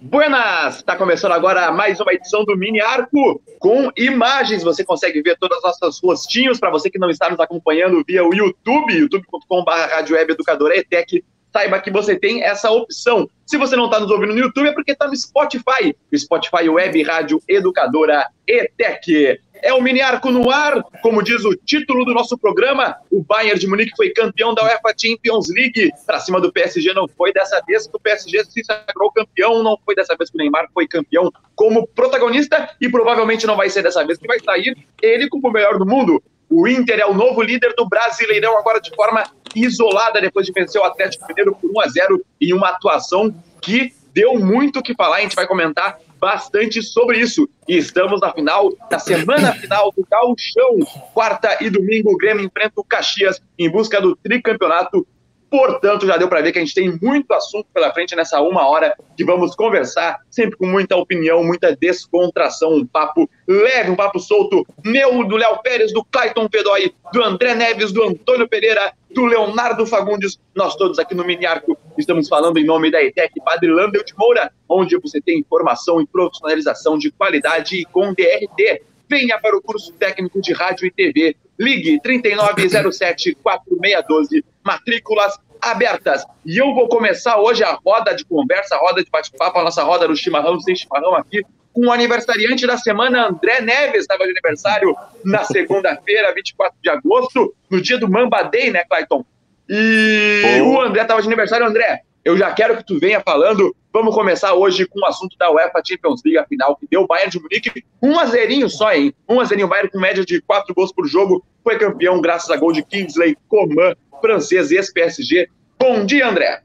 Buenas! Está começando agora mais uma edição do Mini Arco com imagens. Você consegue ver todas as nossas rostinhos. Para você que não está nos acompanhando via o YouTube, youtube.com.br Rádio Educadora ETEC, saiba que você tem essa opção. Se você não está nos ouvindo no YouTube, é porque está no Spotify. Spotify Web Rádio Educadora ETEC. É o mini arco no ar, como diz o título do nosso programa. O Bayern de Munique foi campeão da UEFA Champions League. Para cima do PSG não foi dessa vez que o PSG se sagrou campeão, não foi dessa vez que o Neymar foi campeão como protagonista e provavelmente não vai ser dessa vez que vai sair ele como o melhor do mundo. O Inter é o novo líder do Brasileirão agora de forma isolada depois de vencer o Atlético Mineiro por 1 a 0 em uma atuação que deu muito o que falar. A gente vai comentar bastante sobre isso. E estamos na final, na semana final do Gauchão. Quarta e domingo, o Grêmio enfrenta o Caxias em busca do tricampeonato. Portanto, já deu para ver que a gente tem muito assunto pela frente nessa uma hora que vamos conversar, sempre com muita opinião, muita descontração, um papo leve, um papo solto, meu, do Léo Pérez, do Clayton Pedói, do André Neves, do Antônio Pereira, do Leonardo Fagundes. Nós todos aqui no Mini Arco estamos falando em nome da ETEC Padre Landel de Moura, onde você tem informação e profissionalização de qualidade com DRT. Venha para o curso técnico de rádio e TV. Ligue 3907-4612. Matrículas abertas. E eu vou começar hoje a roda de conversa, a roda de bate-papo, a nossa roda do chimarrão, sem chimarrão aqui, com o aniversariante da semana, André Neves, estava de aniversário na segunda-feira, 24 de agosto, no dia do Mamba Day, né, Clayton? E oh. o André estava de aniversário. André, eu já quero que tu venha falando. Vamos começar hoje com o assunto da UEFA Champions League, a final que deu o Bayern de Munique. Um azerinho só, hein? Um azerinho. O Bayern com média de quatro gols por jogo. Foi campeão graças a gol de Kingsley Coman, francês, ex-PSG. Bom dia, André.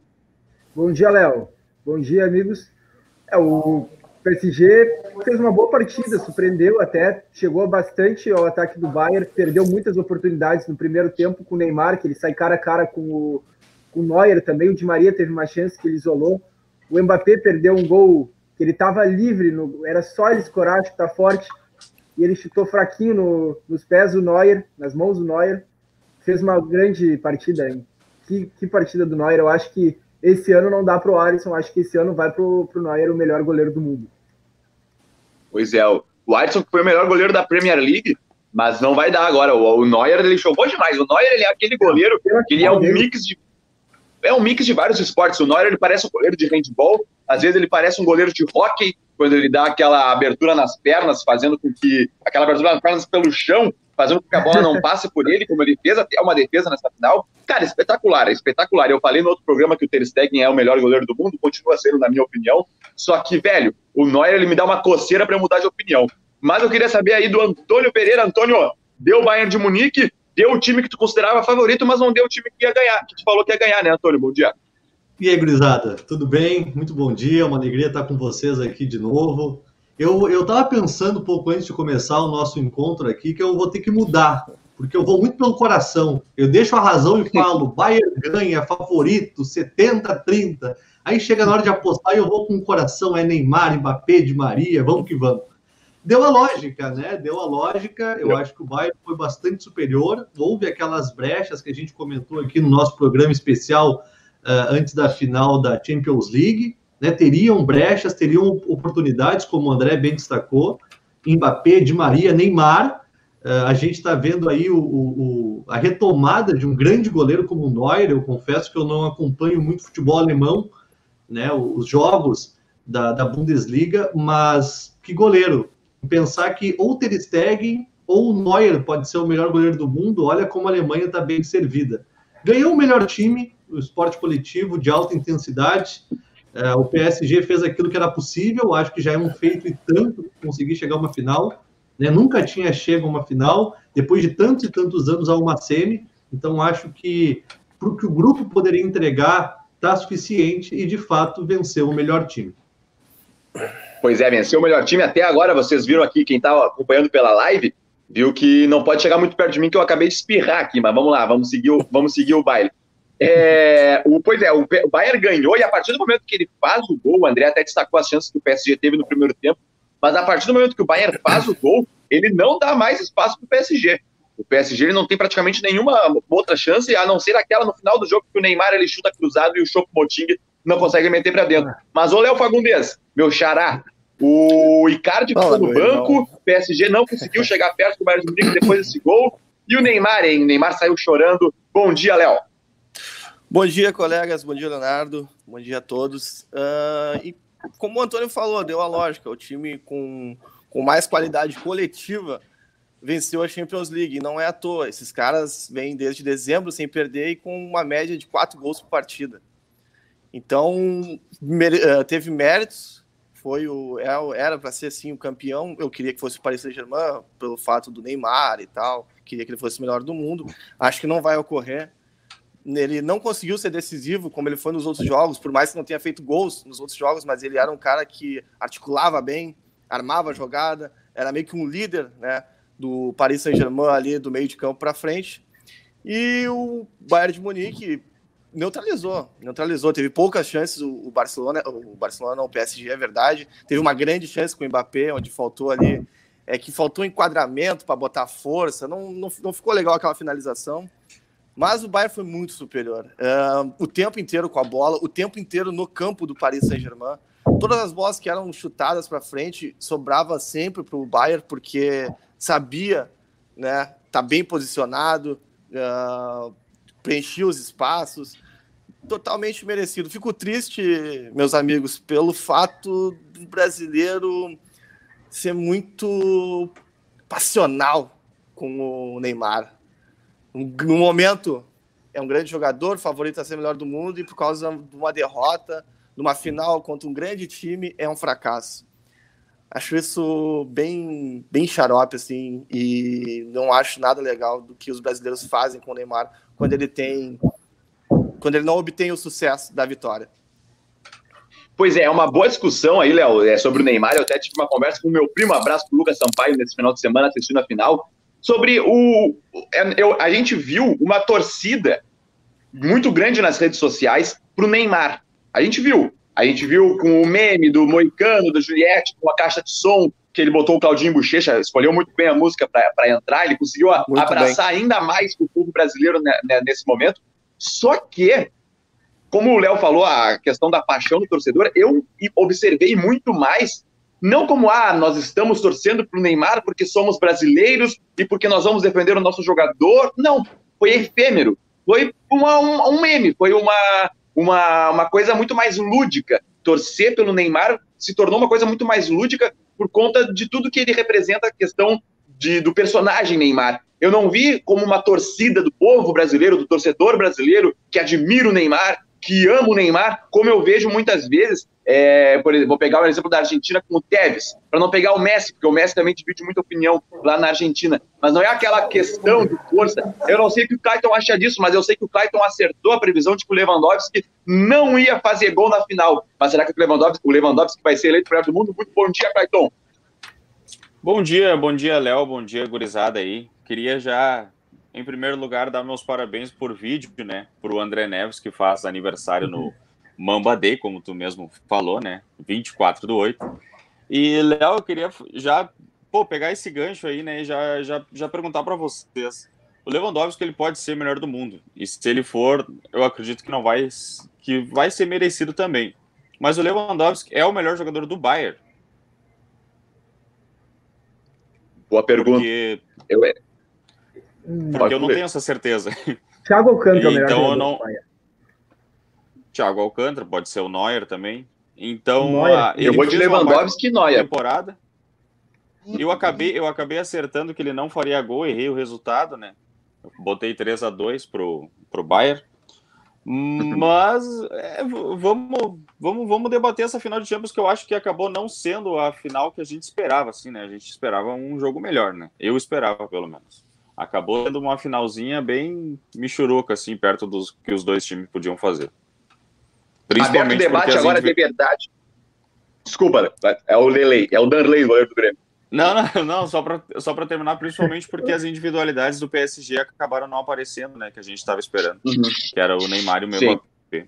Bom dia, Léo. Bom dia, amigos. É, o o PSG fez uma boa partida, surpreendeu até, chegou bastante ao ataque do Bayern, perdeu muitas oportunidades no primeiro tempo com o Neymar, que ele sai cara a cara com o, com o Neuer também, o Di Maria teve uma chance que ele isolou, o Mbappé perdeu um gol que ele estava livre, no, era só ele escorar, que tá forte, e ele chutou fraquinho no, nos pés do Neuer, nas mãos do Neuer, fez uma grande partida, hein? Que, que partida do Neuer, eu acho que esse ano não dá para o Alisson, acho que esse ano vai para o Neuer o melhor goleiro do mundo. Pois é, o Alisson foi o melhor goleiro da Premier League, mas não vai dar agora. O, o Neuer ele jogou demais. O Neuer ele é aquele goleiro que ele é um mix de é um mix de vários esportes. O Neuer ele parece um goleiro de handball, às vezes ele parece um goleiro de hockey, quando ele dá aquela abertura nas pernas, fazendo com que aquela abertura nas pernas pelo chão fazendo com que a bola não passe por ele, como ele fez até uma defesa nessa final. Cara, espetacular, é espetacular. Eu falei no outro programa que o Ter Stegen é o melhor goleiro do mundo, continua sendo, na minha opinião. Só que, velho, o Neuer ele me dá uma coceira para mudar de opinião. Mas eu queria saber aí do Antônio Pereira. Antônio, deu o Bayern de Munique, deu o time que tu considerava favorito, mas não deu o time que ia ganhar, que tu falou que ia ganhar, né, Antônio? Bom dia. E aí, gurizada, tudo bem? Muito bom dia, uma alegria estar com vocês aqui de novo. Eu, eu tava pensando um pouco antes de começar o nosso encontro aqui que eu vou ter que mudar, porque eu vou muito pelo coração. Eu deixo a razão e falo, Bayern ganha, favorito, 70-30. Aí chega na hora de apostar e eu vou com o coração, é Neymar, Mbappé, de Maria, vamos que vamos. Deu a lógica, né? Deu a lógica. Eu acho que o Bayern foi bastante superior. Houve aquelas brechas que a gente comentou aqui no nosso programa especial uh, antes da final da Champions League né, teriam brechas, teriam oportunidades, como o André bem destacou, Mbappé, Di Maria, Neymar. Uh, a gente está vendo aí o, o, a retomada de um grande goleiro como o Neuer. Eu confesso que eu não acompanho muito futebol alemão, né, os jogos da, da Bundesliga, mas que goleiro. Pensar que ou Ter Stegen ou o Neuer pode ser o melhor goleiro do mundo, olha como a Alemanha está bem servida. Ganhou o melhor time, o esporte coletivo de alta intensidade, é, o PSG fez aquilo que era possível, acho que já é um feito e tanto conseguir chegar a uma final. Né? Nunca tinha chegado a uma final, depois de tantos e tantos anos a uma semi. Então, acho que para o que o grupo poderia entregar, está suficiente e, de fato, venceu o melhor time. Pois é, venceu o melhor time. Até agora, vocês viram aqui, quem está acompanhando pela live, viu que não pode chegar muito perto de mim, que eu acabei de espirrar aqui, mas vamos lá, vamos seguir o, vamos seguir o baile. É, o, pois é, o, o Bayern ganhou e a partir do momento que ele faz o gol, o André até destacou as chances que o PSG teve no primeiro tempo, mas a partir do momento que o Bayern faz o gol, ele não dá mais espaço para o PSG. O PSG ele não tem praticamente nenhuma outra chance, a não ser aquela no final do jogo que o Neymar ele chuta cruzado e o Choupo-Moting não consegue meter para dentro. Mas, ô Léo Fagundes, meu xará, o Icardi ficou no banco, o PSG não conseguiu chegar perto do Bayern de Munique depois desse gol, e o Neymar, hein? O Neymar saiu chorando. Bom dia, Léo. Bom dia, colegas. Bom dia, Leonardo. Bom dia a todos. Uh, e como o Antônio falou, deu a lógica. O time com, com mais qualidade coletiva venceu a Champions League. E não é à toa. Esses caras vêm desde dezembro sem perder e com uma média de quatro gols por partida. Então, eh, teve méritos. Foi o é era para ser assim o campeão. Eu queria que fosse o Paris Saint-Germain pelo fato do Neymar e tal. Queria que ele fosse o melhor do mundo. Acho que não vai ocorrer. Ele não conseguiu ser decisivo como ele foi nos outros jogos, por mais que não tenha feito gols nos outros jogos, mas ele era um cara que articulava bem, armava a jogada, era meio que um líder, né? do Paris Saint-Germain ali do meio de campo para frente. E o Bayern de Munique neutralizou, neutralizou, teve poucas chances o, Barcelona, o Barcelona o PSG é verdade, teve uma grande chance com o Mbappé, onde faltou ali, é que faltou enquadramento para botar força, não, não, não ficou legal aquela finalização, mas o Bayern foi muito superior, uh, o tempo inteiro com a bola, o tempo inteiro no campo do Paris Saint-Germain, todas as bolas que eram chutadas para frente sobrava sempre para o Bayern, porque sabia, né, tá bem posicionado, uh, preenchia os espaços, totalmente merecido. Fico triste, meus amigos, pelo fato do brasileiro ser muito passional com o Neymar. No momento, é um grande jogador, favorito a ser melhor do mundo, e por causa de uma derrota, numa final contra um grande time, é um fracasso. Acho isso bem, bem xarope, assim, e não acho nada legal do que os brasileiros fazem com o Neymar quando ele tem. quando ele não obtém o sucesso da vitória. Pois é, é uma boa discussão aí, Léo, é, sobre o Neymar. Eu até tive uma conversa com o meu primo, abraço pro Lucas Sampaio, nesse final de semana, assistindo a final, sobre o. É, eu, a gente viu uma torcida muito grande nas redes sociais pro Neymar. A gente viu. A gente viu com o meme do Moicano, do Juliette, com a caixa de som, que ele botou o Claudinho Bochecha, escolheu muito bem a música para entrar, ele conseguiu abraçar bem. ainda mais o povo brasileiro nesse momento. Só que, como o Léo falou, a questão da paixão do torcedor, eu observei muito mais, não como, ah, nós estamos torcendo para o Neymar porque somos brasileiros e porque nós vamos defender o nosso jogador. Não, foi efêmero. Foi uma, um, um meme, foi uma, uma, uma coisa muito mais lúdica. Torcer pelo Neymar se tornou uma coisa muito mais lúdica por conta de tudo que ele representa a questão de, do personagem Neymar. Eu não vi como uma torcida do povo brasileiro, do torcedor brasileiro, que admira o Neymar, que ama o Neymar, como eu vejo muitas vezes, é, por exemplo, vou pegar o exemplo da Argentina com o Tevez, para não pegar o Messi, porque o Messi também divide muita opinião lá na Argentina, mas não é aquela questão de força. Eu não sei o que o Clayton acha disso, mas eu sei que o Clayton acertou a previsão de que o Lewandowski não ia fazer gol na final. Mas será que o Lewandowski, o Lewandowski vai ser eleito para o mundo? Muito bom dia, Clayton. Bom dia, bom dia, Léo, bom dia, gurizada aí. Queria já em primeiro lugar, dar meus parabéns por vídeo, né, para o André Neves, que faz aniversário no Mamba Day, como tu mesmo falou, né, 24 do 8. E, Léo, eu queria já, pô, pegar esse gancho aí, né, e já, já, já perguntar para vocês. O Lewandowski, ele pode ser o melhor do mundo. E se ele for, eu acredito que não vai, que vai ser merecido também. Mas o Lewandowski é o melhor jogador do Bayern. Boa pergunta. Porque... Eu, porque eu não tenho essa certeza. Thiago Alcântara é o melhor então, eu não... Thiago Alcântara, pode ser o Neuer também. Então, Neuer. A, eu vou de Lewandowski e Neuer. Temporada. Eu acabei, eu acabei acertando que ele não faria gol, errei o resultado, né? botei 3 a 2 pro, pro Bayern. Mas é, vamos, vamos, vamos debater essa final de Champions que eu acho que acabou não sendo a final que a gente esperava, assim, né? A gente esperava um jogo melhor, né? Eu esperava, pelo menos acabou sendo uma finalzinha bem michuruca, assim, perto dos que os dois times podiam fazer. Aberto o debate agora de verdade. Desculpa, é o Lelei, é o Danley, goleiro do Grêmio. Não, não, não, só para só terminar, principalmente porque as individualidades do PSG acabaram não aparecendo, né, que a gente estava esperando, uhum. que era o Neymar e o Mbappé.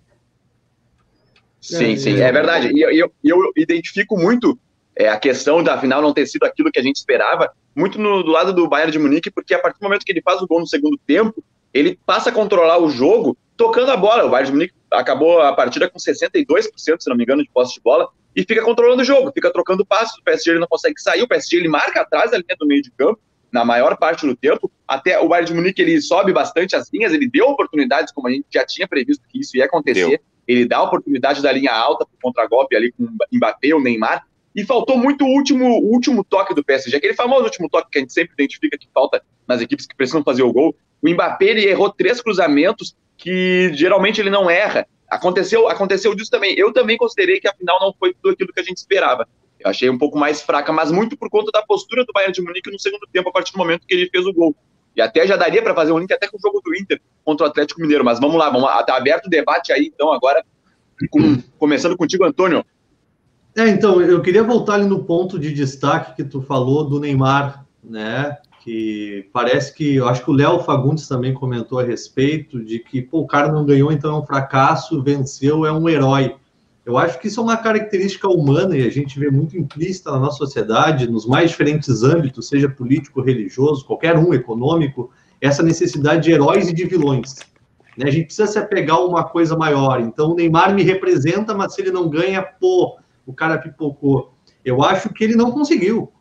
Sim, sim, é verdade. E eu, eu, eu identifico muito é, a questão da final não ter sido aquilo que a gente esperava, muito no, do lado do Bayern de Munique, porque a partir do momento que ele faz o gol no segundo tempo, ele passa a controlar o jogo tocando a bola. O Bayern de Munique acabou a partida com 62%, se não me engano, de posse de bola, e fica controlando o jogo, fica trocando passos, o PSG ele não consegue sair, o PSG ele marca atrás da linha do meio de campo, na maior parte do tempo, até o Bayern de Munique ele sobe bastante as linhas, ele deu oportunidades, como a gente já tinha previsto que isso ia acontecer, deu. ele dá oportunidade da linha alta para o contragolpe ali com o Mbappé, o Neymar, e faltou muito o último, o último toque do PSG, aquele famoso último toque que a gente sempre identifica que falta nas equipes que precisam fazer o gol. O Mbappé ele errou três cruzamentos que geralmente ele não erra. Aconteceu, aconteceu disso também. Eu também considerei que a final não foi tudo aquilo que a gente esperava. Eu achei um pouco mais fraca, mas muito por conta da postura do Bayern de Munique no segundo tempo, a partir do momento que ele fez o gol. E até já daria para fazer um link até com o jogo do Inter contra o Atlético Mineiro. Mas vamos lá, vamos lá. Tá aberto o debate aí, então, agora, com, começando contigo, Antônio. É, então, eu queria voltar ali no ponto de destaque que tu falou do Neymar, né? Que parece que, eu acho que o Léo Fagundes também comentou a respeito de que, pô, o cara não ganhou, então é um fracasso, venceu, é um herói. Eu acho que isso é uma característica humana e a gente vê muito implícita na nossa sociedade, nos mais diferentes âmbitos, seja político, religioso, qualquer um, econômico, essa necessidade de heróis e de vilões. Né? A gente precisa se apegar a uma coisa maior. Então, o Neymar me representa, mas se ele não ganha, pô, o cara pipocou. Eu acho que ele não conseguiu.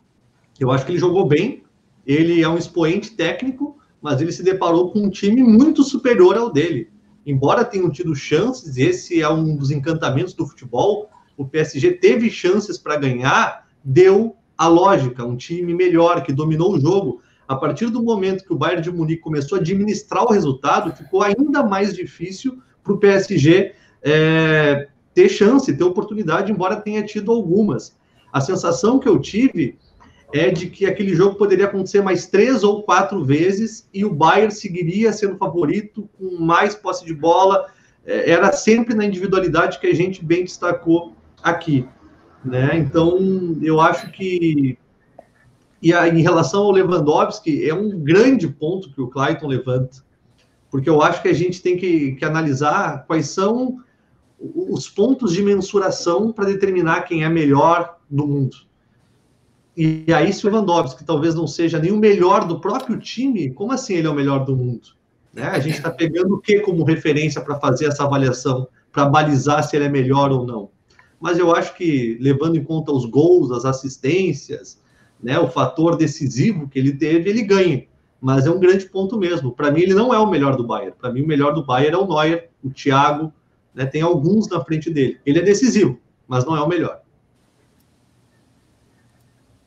Eu acho que ele jogou bem, ele é um expoente técnico, mas ele se deparou com um time muito superior ao dele embora tenham tido chances, esse é um dos encantamentos do futebol, o PSG teve chances para ganhar, deu a lógica, um time melhor, que dominou o jogo. A partir do momento que o Bayern de Munique começou a administrar o resultado, ficou ainda mais difícil para o PSG é, ter chance, ter oportunidade, embora tenha tido algumas. A sensação que eu tive é de que aquele jogo poderia acontecer mais três ou quatro vezes e o Bayern seguiria sendo favorito com mais posse de bola. É, era sempre na individualidade que a gente bem destacou aqui. Né? Então, eu acho que. E a, em relação ao Lewandowski, é um grande ponto que o Clayton levanta, porque eu acho que a gente tem que, que analisar quais são os pontos de mensuração para determinar quem é melhor do mundo. E aí, se o Lewandowski talvez não seja nem o melhor do próprio time, como assim ele é o melhor do mundo? Né? A gente está pegando o que como referência para fazer essa avaliação, para balizar se ele é melhor ou não. Mas eu acho que, levando em conta os gols, as assistências, né, o fator decisivo que ele teve, ele ganha. Mas é um grande ponto mesmo. Para mim, ele não é o melhor do Bayern. Para mim, o melhor do Bayern é o Neuer, o Thiago, né, tem alguns na frente dele. Ele é decisivo, mas não é o melhor.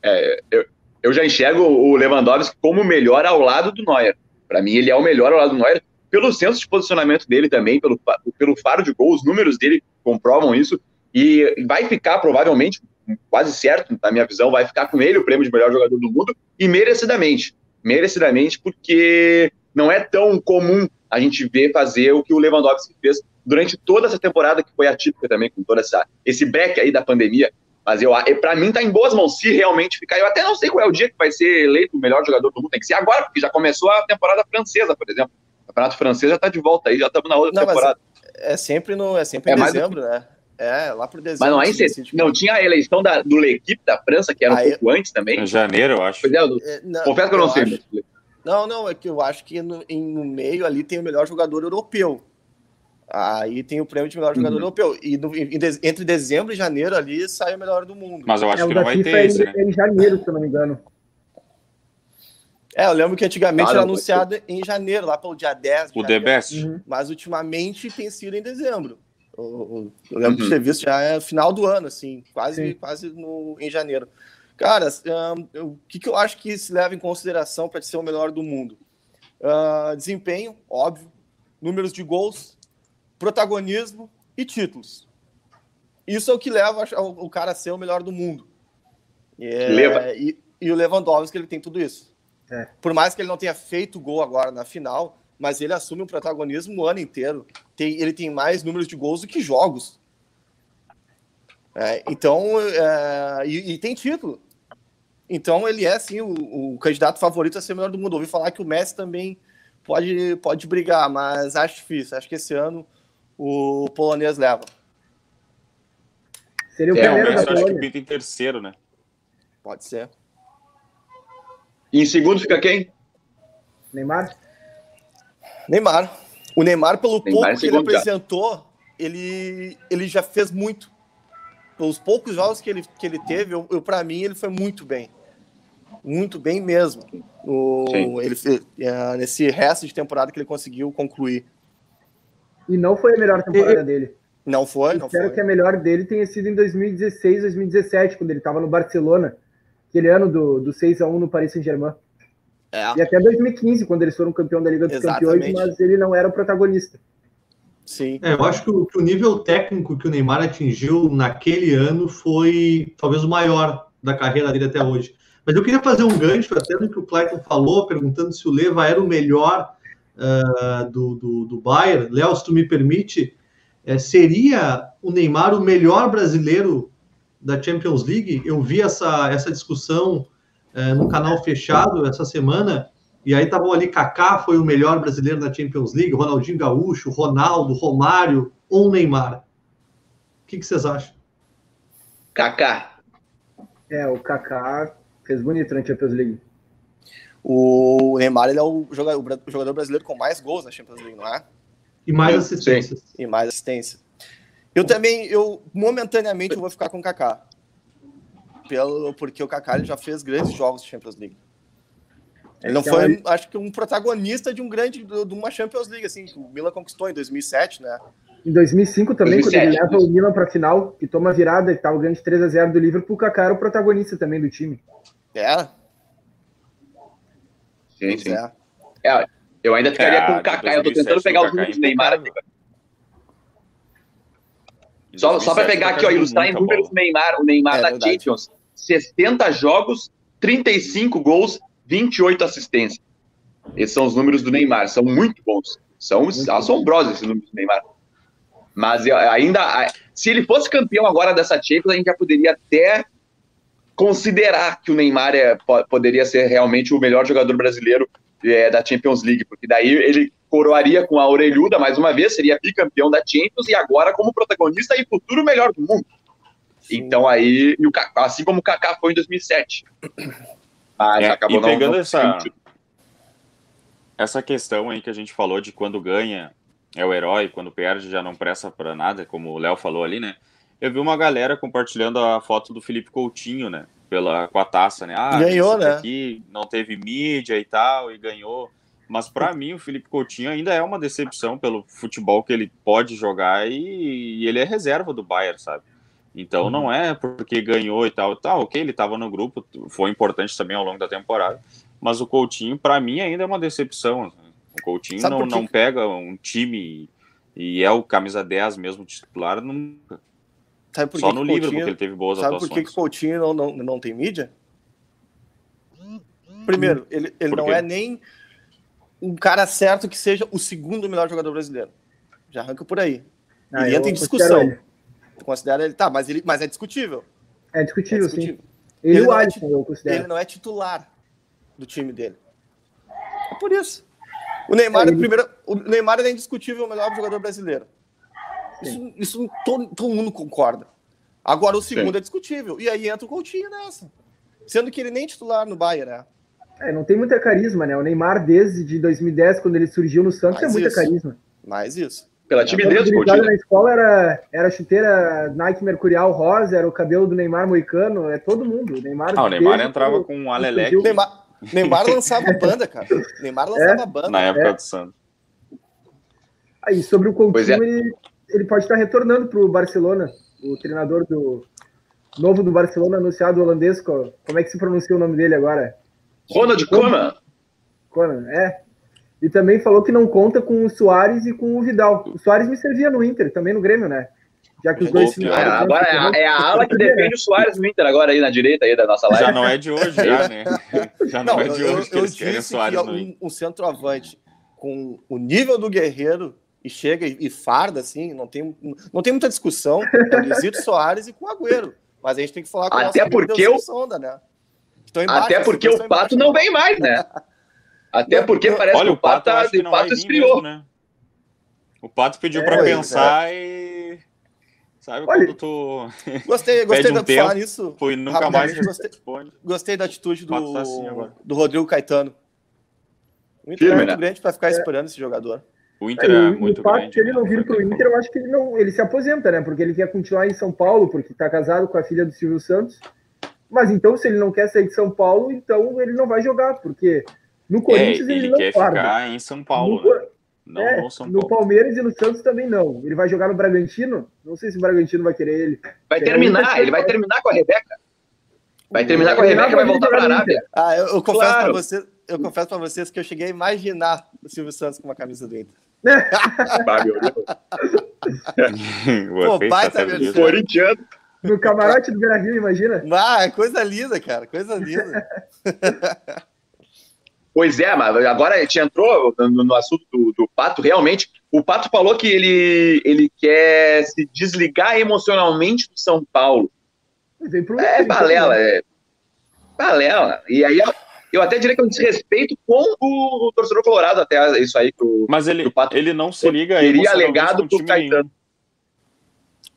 É, eu, eu já enxergo o Lewandowski como o melhor ao lado do Neuer. Para mim, ele é o melhor ao lado do Neuer, pelo senso de posicionamento dele também, pelo, pelo faro de gol, os números dele comprovam isso. E vai ficar, provavelmente, quase certo, na minha visão, vai ficar com ele o prêmio de melhor jogador do mundo, e merecidamente. Merecidamente, porque não é tão comum a gente ver fazer o que o Lewandowski fez durante toda essa temporada, que foi atípica também, com todo essa, esse break aí da pandemia. Mas eu, para mim tá em boas mãos se realmente ficar. Eu até não sei qual é o dia que vai ser eleito o melhor jogador do mundo. Tem que ser agora, porque já começou a temporada francesa, por exemplo. O campeonato francês já tá de volta aí, já estamos na outra não, temporada. É sempre no, é sempre é em dezembro, né? É, lá por dezembro. Mas não é em setembro. Não, tinha a eleição da, do L'Equipe da França, que era um pouco antes também. Em janeiro, eu acho. É, é, não, Confesso que eu não sei. Acho... Não, não, é que eu acho que no, em, no meio ali tem o melhor jogador europeu. Aí tem o prêmio de melhor jogador uhum. europeu. E no, entre dezembro e janeiro ali sai o melhor do mundo. Mas eu acho é, que não vai ter isso, né? em janeiro, se eu não me engano. É, eu lembro que antigamente era anunciado em janeiro, lá pelo dia 10. O The Best. Uhum. Mas ultimamente tem sido em dezembro. Eu, eu lembro uhum. de ter visto já é final do ano, assim, quase, quase no, em janeiro. Cara, um, o que, que eu acho que se leva em consideração para ser o melhor do mundo? Uh, desempenho, óbvio. Números de gols, protagonismo e títulos. Isso é o que leva o cara a ser o melhor do mundo. É, Leva. E, e, o Lewandowski, ele tem tudo isso. É. Por mais que ele não tenha feito gol agora na final, mas ele assume um protagonismo o ano inteiro. Tem, ele tem mais números de gols do que jogos. É, então, é, e, e, tem título. Então, ele é, sim, o, o, candidato favorito a ser o melhor do mundo. Ouvi falar que o Messi também pode, pode brigar, mas acho difícil. Acho que esse ano o polonês leva. Seria o é, primeiro da Polônia. Acho que pinta em terceiro, né? Pode ser. E em segundo fica quem? Neymar? Neymar. O Neymar, pelo Neymar pouco que ele apresentou, ele, ele já fez muito. Os poucos jogos que ele, que ele teve, eu, eu para mim, ele foi muito bem. Muito bem mesmo. O, ele, é, nesse resto de temporada que ele conseguiu concluir. E não foi a melhor temporada dele. Não foi, não Espero que a melhor dele tenha sido em 2016, 2017, quando ele estava no Barcelona. Aquele ano do, do 6x1 no Paris Saint-Germain. É. E até 2015, quando eles foram campeão da Liga dos Exatamente. Campeões, mas ele não era o protagonista. Sim. É, eu acho que o, que o, nível técnico que o Neymar atingiu naquele ano foi talvez o maior da carreira dele até hoje. Mas eu queria fazer um gancho até no que o Clayton falou, perguntando se o Leva era o melhor uh, do, do, do Bayern. Léo, se tu me permite, é, seria o Neymar o melhor brasileiro da Champions League? Eu vi essa, essa discussão uh, no canal fechado essa semana e aí estavam ali, Kaká foi o melhor brasileiro da Champions League, Ronaldinho Gaúcho, Ronaldo, Romário ou Neymar. O que, que vocês acham? Kaká. É, o Kaká fez bonito na Champions League. O Neymar ele é o jogador, o jogador brasileiro com mais gols na Champions League, não é? E mais assistências. E mais assistência. Eu também, eu momentaneamente eu vou ficar com o Kaká. Pelo, porque o Kaká ele já fez grandes jogos de Champions League. Ele não foi, acho que, um protagonista de um grande, de uma Champions League, assim, que o Milan conquistou em 2007, né? Em 2005 também, 2007. quando ele leva o Milan para a final, que toma virada e tal, ganha de 3 a 0 do Liverpool, o Kaká era o protagonista também do time. É. Sim, sim. É. é. eu ainda ficaria é, com o Kaká, eu tô tentando pegar os números do Neymar aqui. Só, só para pegar aqui, ó, ilustrar em números o Neymar, o Neymar é, da verdade. Champions. 60 jogos, 35 gols 28 assistências. Esses são os números do Neymar, são muito bons. São muito assombrosos esses números do Neymar. Mas ainda, se ele fosse campeão agora dessa Champions, a gente já poderia até considerar que o Neymar é, poderia ser realmente o melhor jogador brasileiro é, da Champions League, porque daí ele coroaria com a orelhuda mais uma vez, seria bicampeão da Champions e agora como protagonista e futuro melhor do mundo. Sim. Então aí, assim como o Kaká foi em 2007. Mas é, acabou e não, pegando não essa, essa questão aí que a gente falou de quando ganha é o herói, quando perde já não presta para nada, como o Léo falou ali, né? Eu vi uma galera compartilhando a foto do Felipe Coutinho, né? Pela, com a taça, né? Ah, ganhou, né? Aqui não teve mídia e tal, e ganhou. Mas para mim, o Felipe Coutinho ainda é uma decepção pelo futebol que ele pode jogar e, e ele é reserva do Bayern, sabe? Então uhum. não é porque ganhou e tal, tá, ok, ele estava no grupo, foi importante também ao longo da temporada, mas o Coutinho, para mim, ainda é uma decepção. O Coutinho não, não pega um time e é o camisa 10 mesmo titular nunca. Só no livro, porque ele teve boas sabe atuações. Sabe por que, o Coutinho não, não, não tem mídia? Primeiro, ele, ele não é nem um cara certo que seja o segundo melhor jogador brasileiro. Já arranca por aí. Ah, ele entra em discussão. Ele considera ele. Tá, mas, ele, mas é discutível. É discutível, é discutível. sim. Ele, ele, o Alisson, é, eu considero. Ele não é titular do time dele. É por isso. O Neymar, é, ele... primeiro, o Neymar é indiscutível o melhor jogador brasileiro. Isso, isso todo, todo, mundo concorda. Agora o segundo sim. é discutível. E aí entra o Coutinho nessa. Sendo que ele nem titular no Bayern, né? É, não tem muita carisma, né? O Neymar, desde 2010, quando ele surgiu no Santos, mais é muita isso. carisma. Mais isso. Pela timidez, pô. na escola era, era chuteira Nike Mercurial rosa, era o cabelo do Neymar moicano, é todo mundo. Neymar, ah, o Neymar entrava com um aleleque. Neymar, Neymar lançava banda, cara. Neymar lançava é, banda. Na época é. do Santos. Aí, sobre o Coutinho, é. ele, ele pode estar retornando para o Barcelona. O treinador do novo do Barcelona, anunciado holandês, como é que se pronuncia o nome dele agora? Ronald Koeman. Koeman, é. E também falou que não conta com o Soares e com o Vidal. O Soares me servia no Inter, também no Grêmio, né? Já que os dois se ah, agora é a, é a ala que defende o Soares no Inter, agora aí na direita aí da nossa live. Já não é de hoje, já, né? Já não, não é de eu, hoje que eu, eles querem o Soares que um, um centroavante com o nível do Guerreiro e chega e, farda, assim, não tem, não tem muita discussão com o Luizito Soares e com o Agüero. Mas a gente tem que falar com Até porque o... Sonda, né? Embaixo, Até porque o Pato não vem mais, né? Até porque parece Olha, que o Pato, Pato, o Pato esfriou. Mesmo, né? O Pato pediu é, para pensar é. e. Sabe Olha, quando tu. Gostei, gostei um da tempo, falar nisso. Foi nunca mais gostei, gostei da atitude do, tá assim do Rodrigo Caetano. Muito, Firme, muito né? grande para ficar é. esperando esse jogador. O Inter é, é muito fato, grande. Se ele não vir para o Inter, eu acho que ele não, ele se aposenta, né? Porque ele quer continuar em São Paulo, porque está casado com a filha do Silvio Santos. Mas então, se ele não quer sair de São Paulo, então ele não vai jogar, porque no Corinthians é, ele, ele, não quer guarda. ficar em São Paulo. No, né? Não, é, no, São no Paulo. Palmeiras e no Santos também não. Ele vai jogar no Bragantino? Não sei se o Bragantino vai querer ele. Vai É, terminar, ele ele vai terminar com a Rebeca. Vai terminar com a Rebeca e vai voltar para a. Arábia. Ah, eu, eu confesso Claro. para vocês, eu confesso para vocês que eu cheguei a imaginar o Silvio Santos com uma camisa do Inter. Meu Deus. Pô, sabe merchan. disso. Corintiano. No camarote do Beira-Rio, imagina? Ah, é coisa linda, cara, coisa linda. Pois é, mas agora a gente entrou no, no assunto do, do Pato, realmente. O Pato falou que ele, ele quer se desligar emocionalmente do São Paulo. Pro É balela, então, é balela. E aí eu, até diria que é um desrespeito com o, torcedor colorado, até isso aí. Que o, Mas ele, Pato ele não se liga teria emocionalmente alegado pro time Caetano.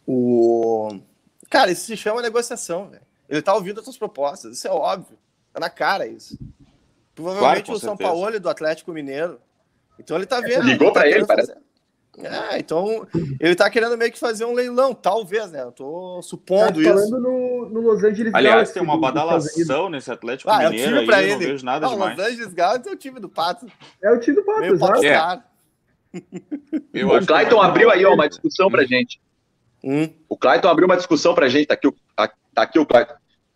O... Cara, isso se chama negociação, velho. Ele tá ouvindo as suas propostas, isso é óbvio. Tá na cara isso. Provavelmente Claro, o São certeza. Paulo do Atlético Mineiro. Então ele tá vendo. Ligou tá pra ele, querendo parece. É, então ele tá querendo meio que fazer um leilão, talvez, né? Eu tô Tá supondo isso. falando no, no Los Angeles Aliás, Galaxy tem uma badalação nesse Atlético Ah, é o Mineiro time aí, pra eu não ele. vejo nada Não, demais. Los Angeles Galaxy é o time do Pato. É o time do Pato, Meio exato. popstar. Eu o Clayton é abriu aí ó, uma discussão pra gente. Hum. O Clayton abriu uma discussão pra gente, tá aqui, o- tá, tá aqui o Clayton.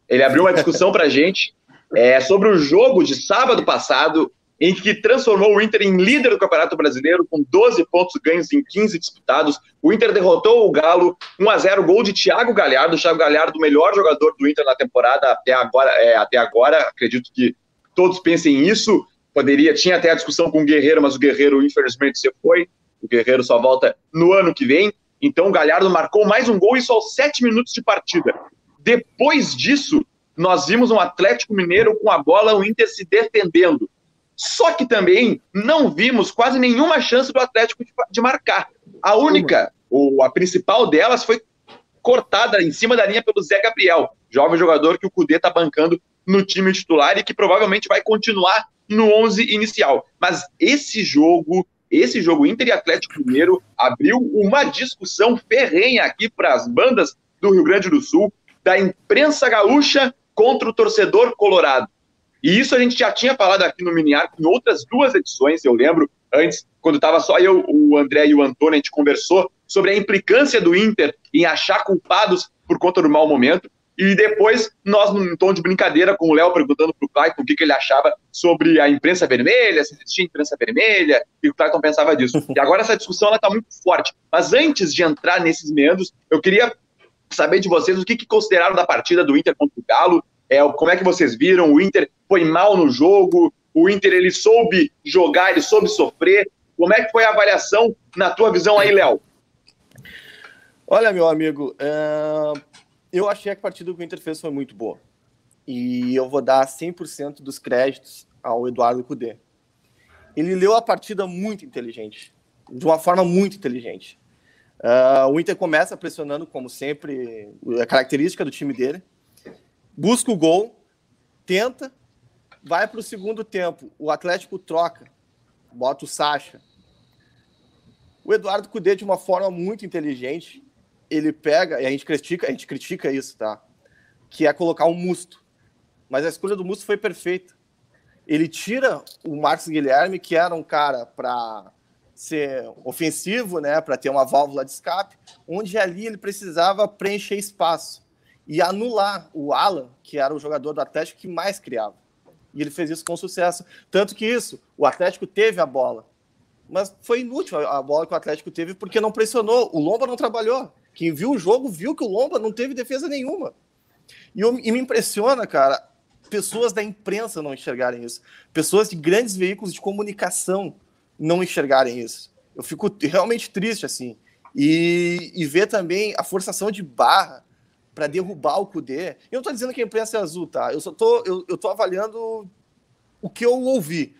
Ele abriu uma discussão pra gente é, sobre o jogo de sábado passado, em que transformou o Inter em líder do Campeonato Brasileiro, com 12 pontos ganhos em 15 disputados. O Inter derrotou o Galo 1x0, gol de Thiago Galhardo. Thiago Galhardo, o melhor jogador do Inter na temporada até agora. É, até agora. Acredito que todos pensem isso. Poderia, tinha até a discussão com o Guerreiro, mas o Guerreiro, infelizmente, se foi. O Guerreiro só volta no ano que vem. Então o Galhardo marcou mais um gol, isso aos sete minutos de partida. Depois disso, nós vimos um Atlético Mineiro com a bola, o Inter se defendendo. Só que também não vimos quase nenhuma chance do Atlético de, de marcar. A única, ou a principal delas, foi cortada em cima da linha pelo Zé Gabriel, jovem jogador que o Cudê está bancando no time titular e que provavelmente vai continuar no 11 inicial. Mas esse jogo, esse jogo Inter e Atlético Mineiro abriu uma discussão ferrenha aqui para as bandas do Rio Grande do Sul, da imprensa gaúcha contra o torcedor colorado. E isso a gente já tinha falado aqui no Miniar em outras duas edições, eu lembro, antes, quando estava só eu, o André e o Antônio, a gente conversou sobre a implicância do Inter em achar culpados por conta do mau momento. E depois, nós, num tom de brincadeira, com o Léo perguntando para o Clayton o que, que ele achava sobre a imprensa vermelha, se existia imprensa vermelha, e o Clayton pensava disso. E agora essa discussão está muito forte. Mas antes de entrar nesses meandros, eu queria saber de vocês o que, que consideraram da partida do Inter contra o Galo, é, como é que vocês viram? O Inter foi mal no jogo, o Inter ele soube jogar, ele soube sofrer. Como é que foi a avaliação na tua visão aí, Léo? Olha, meu amigo, é, eu achei que a partida que o Inter fez foi muito boa. E eu vou dar 100% dos créditos ao Eduardo Cudê. Ele leu a partida muito inteligente, de uma forma muito inteligente. Uh, o Inter começa pressionando, como sempre, a característica do time dele. Busca o gol, tenta, vai para o segundo tempo. O Atlético troca, bota o Sacha. O Eduardo Cudê, de uma forma muito inteligente, ele pega, e a gente critica, a gente critica isso, tá? Que é colocar um Musto. Mas a escolha do Musto foi perfeita. Ele tira o Marcos Guilherme, que era um cara para ser ofensivo, né, para ter uma válvula de escape, onde ali ele precisava preencher espaço e anular o Alan, que era o jogador do Atlético que mais criava. E ele fez isso com sucesso. Tanto que isso, o Atlético teve a bola, mas foi inútil a bola que o Atlético teve porque não pressionou. O Lomba não trabalhou. Quem viu o jogo viu que o Lomba não teve defesa nenhuma. E, eu, e me impressiona, cara, pessoas da imprensa não enxergarem isso. Pessoas de grandes veículos de comunicação não enxergarem isso. Eu fico realmente triste, assim. E, e ver também a forçação de barra para derrubar o Cudê. Eu não estou dizendo que a imprensa é azul, tá? Eu só tô, eu, eu tô avaliando o que eu ouvi.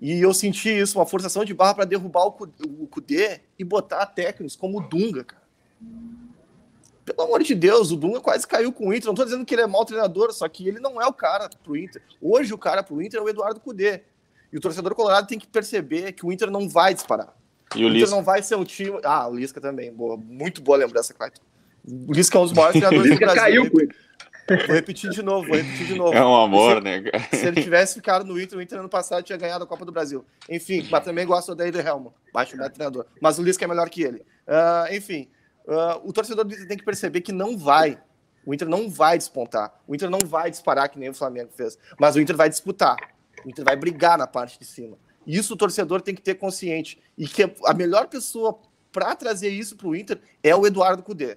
E eu senti isso, uma forçação de barra para derrubar o Cudê e botar técnicos como o Dunga, cara. Pelo amor de Deus, o Dunga quase caiu com o Inter. Não estou dizendo que ele é mau treinador, só que ele não é o cara pro Inter. Hoje o cara pro Inter é o Eduardo Cudê. E o torcedor colorado tem que perceber que o Inter não vai disparar. E o Inter Lisca? não vai ser um time. Ah, o Lisca também. Boa, muito boa lembrança, Clayton. O Lisca é um dos maiores treinadores do Brasil. caiu Vou repetir de novo, vou repetir de novo. É um amor, né, cara? Se ele tivesse ficado no Inter, o Inter ano passado tinha ganhado a Copa do Brasil. Enfim, mas também gosto da Eder Helmo, baixo médio treinador. Mas o Lisca é melhor que ele. Ah, enfim, ah, o torcedor do Inter tem que perceber que não vai. O Inter não vai despontar. O Inter não vai disparar que nem o Flamengo fez. Mas o Inter vai disputar. O Inter vai brigar na parte de cima. Isso o torcedor tem que ter consciente. E que a melhor pessoa para trazer isso para o Inter é o Eduardo Cudê.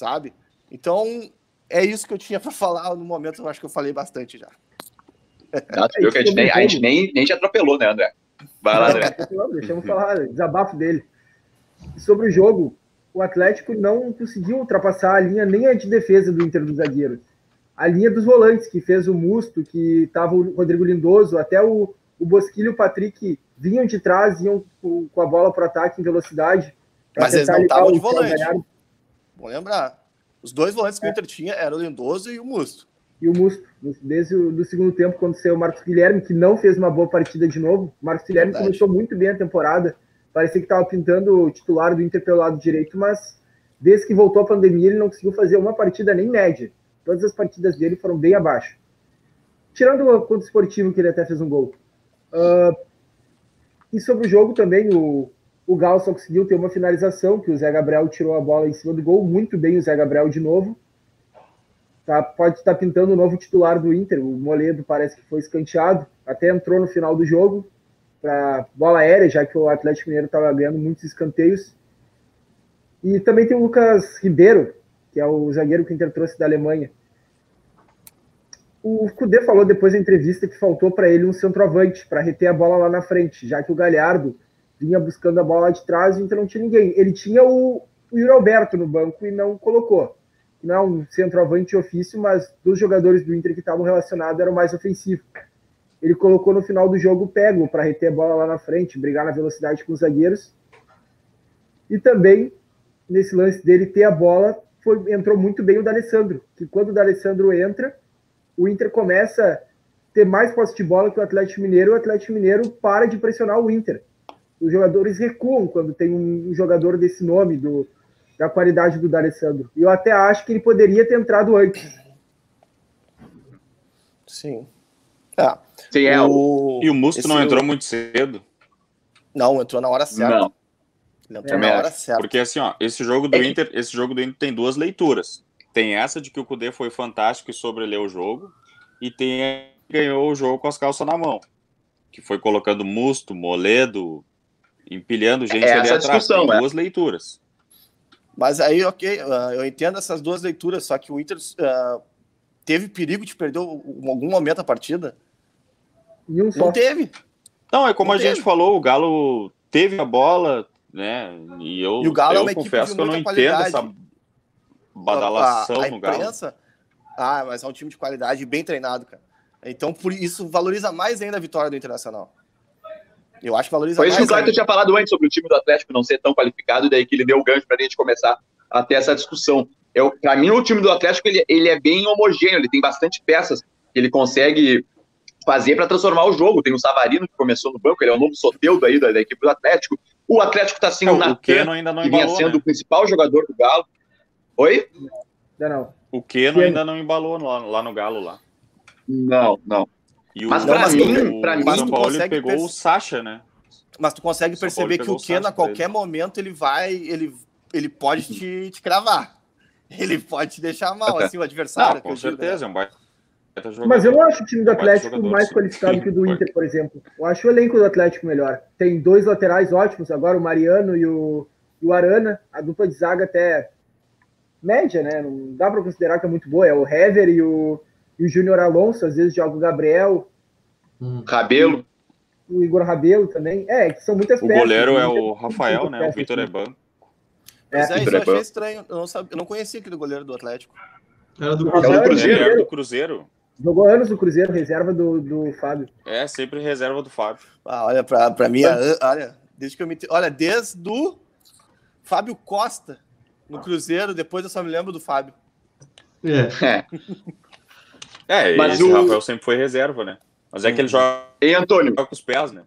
Sabe? Então, é isso que eu tinha para falar no momento. Eu acho que eu falei bastante já. Não, tu viu que a gente, nem, a gente nem, nem te atropelou, né, André? Vai lá, André. Não, deixa eu falar, desabafo dele. Sobre o jogo, o Atlético não conseguiu ultrapassar a linha nem a de defesa do Inter dos zagueiros. A linha dos volantes, que fez o Musto, que estava o Rodrigo Lindoso, até o, o Bosquilho e o Patrick vinham de trás, iam com, com a bola para o ataque em velocidade. Mas eles não estavam de volante. Vamos lembrar. Os dois volantes que o Inter tinha eram o Lindoso e o Musto. E o Musto, desde o do segundo tempo, quando saiu o Marcos Guilherme, que não fez uma boa partida de novo. O Marcos Guilherme Verdade. começou muito bem a temporada. Parecia que estava pintando o titular do Inter pelo lado direito, mas desde que voltou a pandemia, ele não conseguiu fazer uma partida nem média. Todas as partidas dele foram bem abaixo. Tirando o contra o esportivo, que ele até fez um gol. Ah, e sobre o jogo também, o, o Gal só conseguiu ter uma finalização, que o Zé Gabriel tirou a bola em cima do gol. Muito bem o Zé Gabriel de novo. Tá, pode estar pintando o novo titular do Inter. O Moledo parece que foi escanteado. Até entrou no final do jogo para bola aérea, já que o Atlético Mineiro estava ganhando muitos escanteios. E também tem o Lucas Ribeiro, que é o zagueiro que o Inter trouxe da Alemanha. O Cudê falou depois da entrevista que faltou para ele um centroavante para reter a bola lá na frente, já que o Galhardo vinha buscando a bola de trás o Inter não tinha ninguém. Ele tinha o, o Yuri Alberto no banco e não colocou. Não é um centroavante ofício, mas dos jogadores do Inter que estavam relacionados era o mais ofensivo. Ele colocou no final do jogo o Pego para reter a bola lá na frente, brigar na velocidade com os zagueiros. E também, nesse lance dele ter a bola, foi, entrou muito bem o D'Alessandro, que quando o D'Alessandro entra, o Inter começa a ter mais posse de bola que o Atlético Mineiro, o Atlético Mineiro para de pressionar o Inter. Os jogadores recuam quando tem um jogador desse nome, do, da qualidade do D'Alessandro. E eu até acho que ele poderia ter entrado antes. Sim. Ah, Sim, é. o-. E o Musto não entrou o- muito cedo. Não, entrou na hora certa. Não. Ele entrou Também na hora certa. Porque assim, ó, esse jogo do É que- Inter, esse jogo do Inter tem duas leituras. Tem essa de que o Cudê foi fantástico e sobreleu o jogo, e tem a que ganhou o jogo com as calças na mão. Que foi colocando Musto, Moledo, empilhando gente É ali essa a atrás. discussão, tem é. duas leituras. Mas aí, ok, ah, eu entendo essas duas leituras, só que o Inter ah, teve perigo de perder algum momento a partida? Só. Não teve. Não, é como Não a gente teve. falou, o Galo teve a bola, né? E eu, E o Galo é eu uma equipe confesso que eu não entendo essa badalação a, a no Galo. Ah, mas é um time de qualidade, bem treinado, cara. Então, por isso, valoriza mais ainda a vitória do Internacional. Eu acho que valoriza Foi isso que o Clayton tinha falado antes sobre o time do Atlético não ser tão qualificado, e daí que ele deu o gancho para a gente começar a ter essa discussão. Eu, para mim, o time do Atlético ele, ele é bem homogêneo, ele tem bastante peças que ele consegue fazer para transformar o jogo. Tem o Savarino que começou no banco, ele é o novo Soteudo aí da, da equipe do Atlético. O Atlético está sem É, o o Natan, Keno ainda não que vinha embalou, sendo né? o principal jogador do Galo. Oi? Não, não. O Keno Keno. ainda não embalou lá, lá no Galo lá. Não, não. E o, Mas pra o- mim- o pra mim, São tu Paulo consegue pegou perce- o Sacha, né? Mas tu consegue São perceber que o Keno, a qualquer momento, ele vai, ele, ele pode te, te cravar. Ele pode te deixar mal, assim, o adversário. Não, com né? certeza, é um baita jogador. Mas eu não acho o time do Atlético jogador, mais sim. qualificado que o do Inter, por exemplo. Eu acho o elenco do Atlético melhor. Tem dois laterais ótimos, agora o Mariano e o, e o Arana. A dupla de zaga até média, né? Não dá para considerar que é muito boa. É o Hever e o, e o Júnior Alonso, às vezes joga o Gabriel, Hum. Cabelo. o Igor Rabelo também. É, que são muitas O peças. goleiro é o Rafael, né? O peças, Vitor né? Eban. Mas é, É, isso eu achei Eban. estranho. Eu não, sabia, eu não conhecia aquele goleiro do Atlético. Era do O Cruzeiro. Rafael Ele Cruzeiro. era do Cruzeiro. Jogou anos no Cruzeiro, reserva do, do Fábio. É, sempre reserva do Fábio. Ah, olha, pra, pra mim, olha, desde que eu me. Olha, desde o Fábio Costa no Cruzeiro, depois eu só me lembro do Fábio. É. É. Mas esse o- Rafael sempre foi reserva, né? Mas é que ele joga E Antônio, com os pés, né?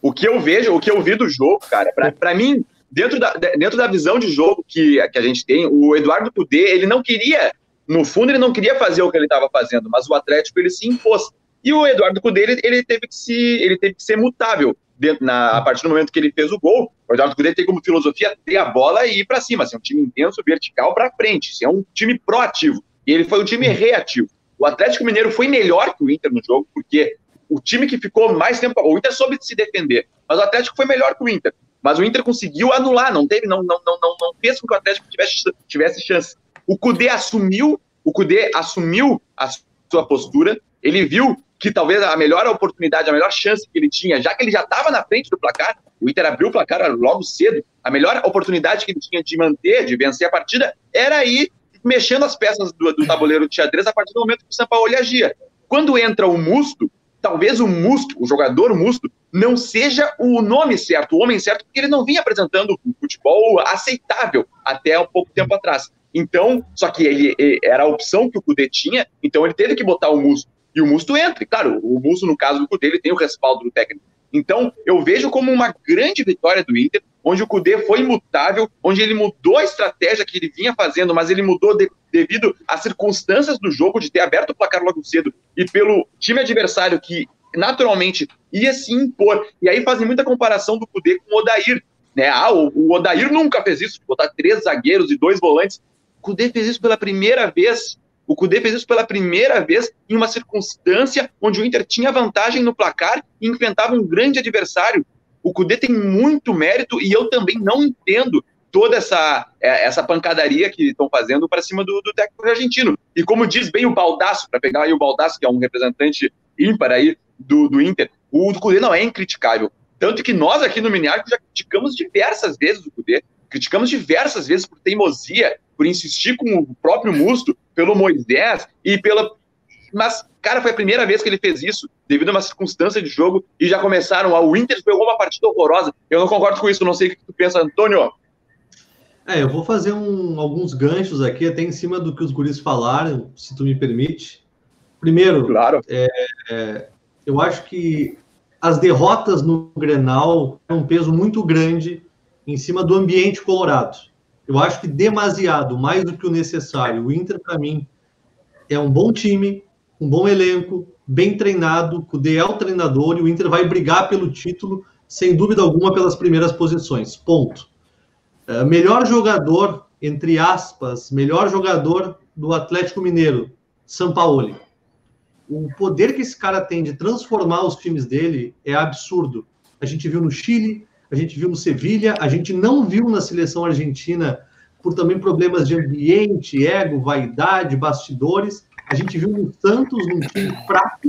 O que eu vejo, o que eu vi do jogo, cara, para mim, dentro da, dentro da visão de jogo que, que a gente tem, o Eduardo Cudê, ele não queria, no fundo, ele não queria fazer o que ele estava fazendo, mas o Atlético ele se impôs. E o Eduardo Cudê, ele, ele, teve que se, ele teve que ser mutável dentro, na, a partir do momento que ele fez o gol. O Eduardo Cudê tem como filosofia ter a bola e ir para cima, ser um time intenso, vertical para frente, ser um time proativo. E ele foi um time reativo. O Atlético Mineiro foi melhor que o Inter no jogo, porque o time que ficou mais tempo. O Inter soube se defender, mas o Atlético foi melhor que o Inter. Mas o Inter conseguiu anular, não teve, não, não, não, não, não fez com que o Atlético tivesse, tivesse chance. O Cudê assumiu, o Cudê assumiu a sua postura, ele viu que talvez a melhor oportunidade, a melhor chance que ele tinha, já que ele já estava na frente do placar, o Inter abriu o placar logo cedo, a melhor oportunidade que ele tinha de manter, de vencer a partida, era ir mexendo as peças do, do tabuleiro de xadrez a partir do momento que o São Paulo agia. Quando entra o Musto, talvez o Musto, o jogador Musto, não seja o nome certo, o homem certo, porque ele não vinha apresentando um futebol aceitável até um pouco tempo atrás. Então, só que ele, ele era a opção que o Cudê tinha, então ele teve que botar o Musto. E o Musto entra, e claro, o Musto, no caso do Cudê, ele tem o respaldo do técnico. Então, eu vejo como uma grande vitória do Inter, onde o Cudê foi imutável, onde ele mudou a estratégia que ele vinha fazendo, mas ele mudou de, devido às circunstâncias do jogo, de ter aberto o placar logo cedo, e pelo time adversário que naturalmente ia se impor. E aí fazem muita comparação do Cudê com o Odair. Né? Ah, o, o Odair nunca fez isso, botar três zagueiros e dois volantes. O Cudê fez isso pela primeira vez. O Cudê fez isso pela primeira vez em uma circunstância onde o Inter tinha vantagem no placar e enfrentava um grande adversário. O Cudê tem muito mérito e eu também não entendo toda essa, é, essa pancadaria que estão fazendo para cima do, do técnico argentino. E como diz bem o Baldaço, para pegar aí o Baldaço, que é um representante ímpar aí do, do Inter, o Cudê não é incriticável. Tanto que nós aqui no Miniarco já criticamos diversas vezes o Cudê, criticamos diversas vezes por teimosia, por insistir com o próprio Musto, pelo Moisés e pela. Mas, cara, foi a primeira vez que ele fez isso, devido a uma circunstância de jogo, e já começaram. O Inter pegou uma partida horrorosa. Eu não concordo com isso, não sei o que tu pensa, Antônio. É, eu vou fazer um, alguns ganchos aqui, até em cima do que os guris falaram, se tu me permite. Primeiro, claro. é, é, eu acho que as derrotas no Grenal têm um peso muito grande em cima do ambiente colorado. Eu acho que demasiado, mais do que o necessário. O Inter, para mim, é um bom time, um bom elenco, bem treinado, o DE é o treinador e o Inter vai brigar pelo título, sem dúvida alguma, pelas primeiras posições. Ponto. Uh, melhor jogador, entre aspas, melhor jogador do Atlético Mineiro, Sampaoli o poder que esse cara tem de transformar os times dele é absurdo. A gente viu no Chile, a gente viu no Sevilha, a gente não viu na seleção argentina por também problemas de ambiente, ego, vaidade, bastidores. A gente viu no Santos um time fraco,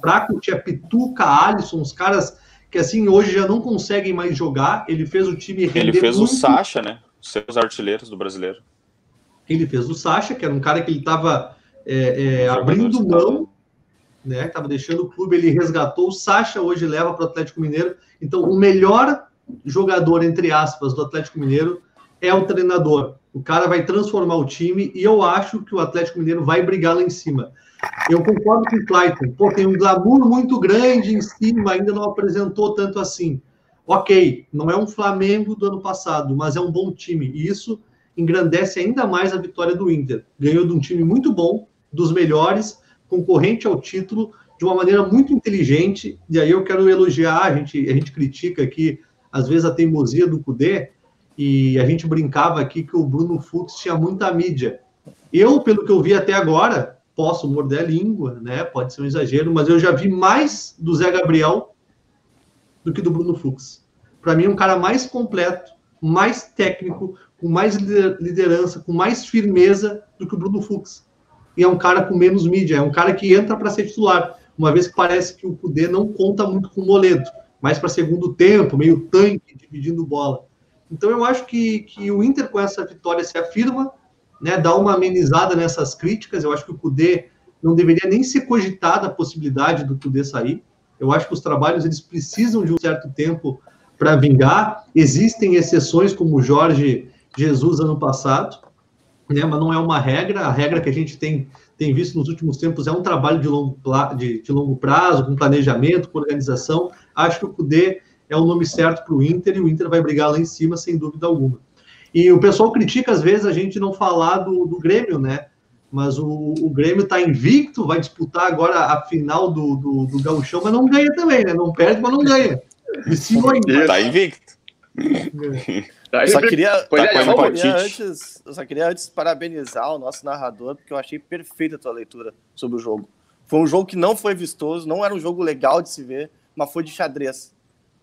fraco, tinha Pituca, Alisson, os caras que assim hoje já não conseguem mais jogar. Ele fez o time render Ele fez muito. o Sacha, né? Seus artilheiros do brasileiro. Ele fez o Sacha, que era um cara que ele estava é, é, abrindo mão, né? Estava deixando o clube, ele resgatou o Sacha, hoje leva para o Atlético Mineiro. Então, o melhor jogador, entre aspas, do Atlético Mineiro é o treinador. O cara vai transformar o time e eu acho que o Atlético Mineiro vai brigar lá em cima. Eu concordo com o Clayton. Pô, tem um glamour muito grande em cima, ainda não apresentou tanto assim. Ok, não é um Flamengo do ano passado, mas é um bom time. E isso engrandece ainda mais a vitória do Inter. Ganhou de um time muito bom, dos melhores, concorrente ao título, de uma maneira muito inteligente. E aí eu quero elogiar, a gente, a gente critica aqui, às vezes, a teimosia do Cudê, e a gente brincava aqui que o Bruno Fux tinha muita mídia. Eu, pelo que eu vi até agora, posso morder a língua, né? Pode ser um exagero, mas eu já vi mais do Zé Gabriel do que do Bruno Fux. Para mim, é um cara mais completo, mais técnico, com mais liderança, com mais firmeza do que o Bruno Fux e é um cara com menos mídia, é um cara que entra para ser titular, uma vez que parece que o Cudê não conta muito com o Moledo, mais para segundo tempo, meio tanque, dividindo bola. Então eu acho que, que o Inter com essa vitória se afirma, né, dá uma amenizada nessas críticas, eu acho que o Cudê não deveria nem ser cogitada a possibilidade do Cudê sair, eu acho que os trabalhos eles precisam de um certo tempo para vingar, existem exceções como o Jorge Jesus ano passado, né, mas não é uma regra. A regra que a gente tem, tem visto nos últimos tempos é um trabalho de longo, de, de longo prazo, com planejamento, com organização. Acho que o CUDE é o nome certo para o Inter e o Inter vai brigar lá em cima, sem dúvida alguma. E o pessoal critica, às vezes, a gente não falar do, do Grêmio, né? Mas o, o Grêmio está invicto, vai disputar agora a final do, do, do Gauchão, mas não ganha também, né? Não perde, mas não ganha. Está invicto. Tá só queria, tá é, eu, queria antes, eu só queria antes parabenizar o nosso narrador, porque eu achei perfeita a tua leitura sobre o jogo. Foi um jogo que não foi vistoso, não era um jogo legal de se ver, mas foi de xadrez.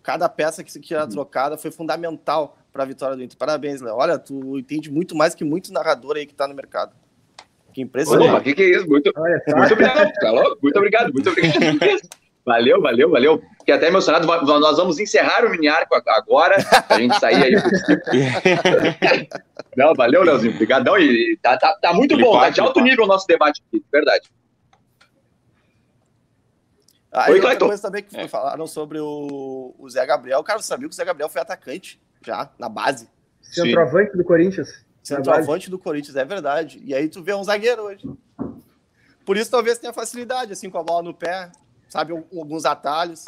Cada peça que, que era trocada foi fundamental para a vitória do Inter. Parabéns, Léo. Olha, tu entende muito mais que muito narrador aí que está no mercado. Que impressionante. Opa, que, que é isso? Muito, muito obrigado, tá Muito obrigado, muito obrigado. Valeu, valeu, valeu. Fiquei até emocionado. Nós vamos encerrar o mini arco agora, a gente sair aí. Não, valeu, Leozinho. Obrigadão. E tá, tá, tá muito ele bom, tá de alto nível o nosso debate aqui, verdade. Ah, Oi, Cleiton. coisa também que é. falaram sobre o, o Zé Gabriel. Cara, você sabia que o Zé Gabriel foi atacante já, na base. Centroavante do Corinthians. Centroavante do Corinthians, é verdade. E aí tu vê um zagueiro hoje. Por isso talvez tenha facilidade, assim, com a bola no pé, sabe, alguns atalhos.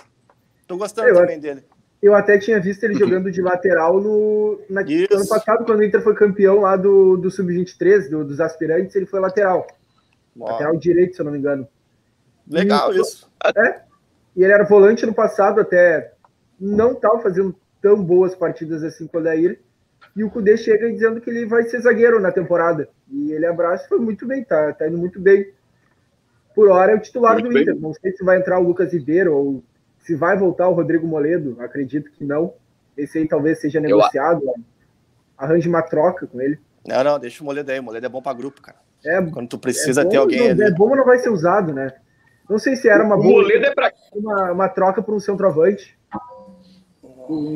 Tô gostando eu, também dele. Eu até tinha visto ele jogando de lateral no na, ano passado, quando o Inter foi campeão lá do, do Sub-23, do, dos aspirantes, ele foi lateral. Uau. Lateral direito, se eu não me engano. Legal e, isso. É, e ele era volante no passado, até não estava fazendo tão boas partidas assim com o Daír. E o Kudê chega dizendo que ele vai ser zagueiro na temporada. E ele abraça foi muito bem, tá, tá indo muito bem. Por hora é o titular muito do bem. Inter. Não sei se vai entrar o Lucas Ribeiro ou se vai voltar o Rodrigo Moledo. Acredito que não. Esse aí talvez seja negociado. Eu... Arranje uma troca com ele. Não, não, deixa o Moledo aí. O Moledo é bom para grupo, cara. É, Quando tu precisa é ter alguém não, ali. É bom, mas não vai ser usado, né? Não sei se era uma boa. Moledo é pra... uma, uma troca por um centroavante.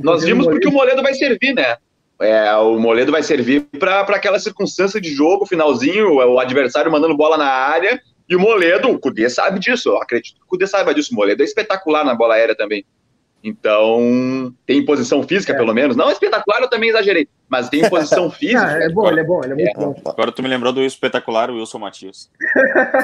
Nós vimos porque o Moledo vai servir, né? É, o Moledo vai servir para aquela circunstância de jogo, finalzinho, o adversário mandando bola na área, e o Moledo, o Cudê sabe disso, eu acredito que o Cudê saiba disso, o Moledo é espetacular na bola aérea também. Então, tem posição física, é. pelo menos. Não espetacular, eu também exagerei, mas tem posição física. Ah, é bom, ele é bom, ele é muito é. bom. Agora tu me lembrou do espetacular Wilson Matias.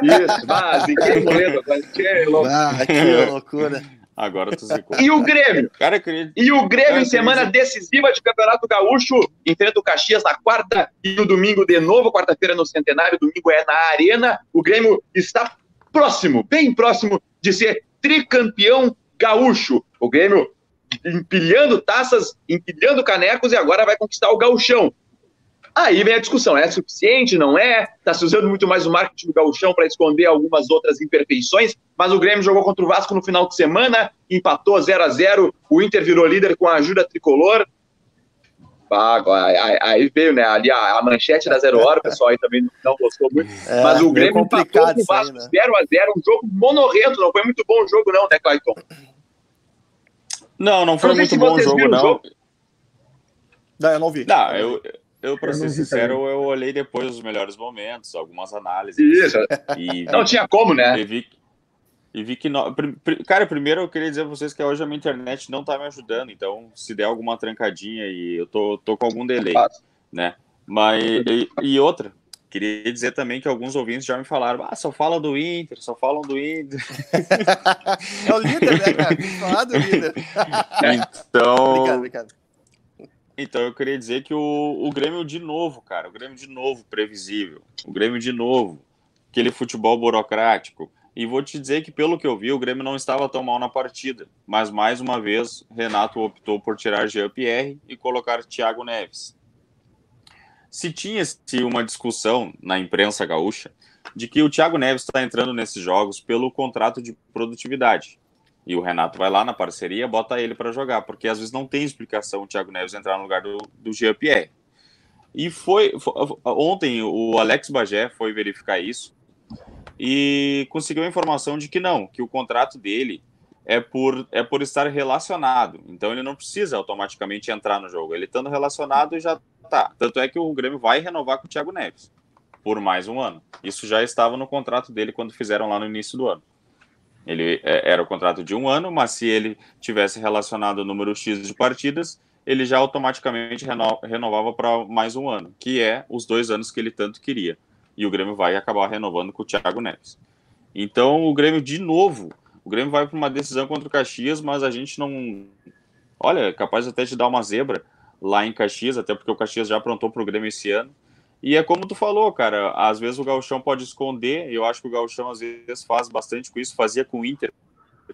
Isso, mas que Moledo, que loucura. Ah, que loucura. Agora tu zicou. E o Grêmio? Cara, queria... E o Grêmio Cara, em semana decisiva de Campeonato Gaúcho, enfrenta o Caxias na quarta e no domingo de novo, quarta-feira no Centenário, domingo é na Arena. O Grêmio está próximo, bem próximo de ser tricampeão gaúcho. O Grêmio empilhando taças, empilhando canecos e agora vai conquistar o gauchão. Aí vem a discussão, é suficiente, não é? Está se usando muito mais o marketing do gauchão para esconder algumas outras imperfeições, mas o Grêmio jogou contra o Vasco no final de semana, empatou 0 a 0 o Inter virou líder com a ajuda tricolor. Ah, aí veio, né, ali a, a, manchete da Zero Hora, o pessoal aí também não gostou muito, é, mas o Grêmio empatou com o Vasco 0 né? a 0 um jogo monorrento, não foi muito bom o jogo não, né, Clayton? Não, não foi não muito bom o jogo, não. Jogo. Não, eu não vi. Não, eu, eu, para ser sincero, também. eu olhei depois os melhores momentos, algumas análises. Isso. E não tinha como, né? E vi, e vi que. No... Cara, primeiro eu queria dizer pra vocês que hoje a minha internet não tá me ajudando, então se der alguma trancadinha e eu tô, tô com algum delay, né? Mas. E, e, outra, queria dizer também que alguns ouvintes já me falaram: ah, só falam do Inter, só falam do Inter. é o líder, né, cara? Falar do líder. então. Obrigado, obrigado. Então eu queria dizer que o, o Grêmio de novo, cara, o Grêmio de novo previsível, o Grêmio de novo, aquele futebol burocrático. E vou te dizer que, pelo que eu vi, o Grêmio não estava tão mal na partida. Mas, mais uma vez, Renato optou por tirar Jean-Pierre e colocar Thiago Neves. Se tinha-se uma discussão na imprensa gaúcha de que o Thiago Neves está entrando nesses jogos pelo contrato de produtividade. E o Renato vai lá na parceria, bota ele para jogar, porque às vezes não tem explicação o Thiago Neves entrar no lugar do, do Jean Pierre. E foi, foi, ontem o Alex Bagé foi verificar isso e conseguiu a informação de que não, que o contrato dele é por, é por estar relacionado. Então ele não precisa automaticamente entrar no jogo. Ele estando relacionado já tá. Tanto é que o Grêmio vai renovar com o Thiago Neves por mais um ano. Isso já estava no contrato dele quando fizeram lá no início do ano. Ele é, era o contrato de um ano, mas se ele tivesse relacionado o número X de partidas, ele já automaticamente reno, renovava para mais um ano, que é os dois anos que ele tanto queria. E o Grêmio vai acabar renovando com o Thiago Neves. Então o Grêmio, de novo, o Grêmio vai para uma decisão contra o Caxias, mas a gente não. olha, capaz até de dar uma zebra lá em Caxias, até porque o Caxias já aprontou para o Grêmio esse ano. E é como tu falou, cara, às vezes o Gauchão pode esconder, eu acho que o Gauchão às vezes faz bastante com isso, fazia com o Inter,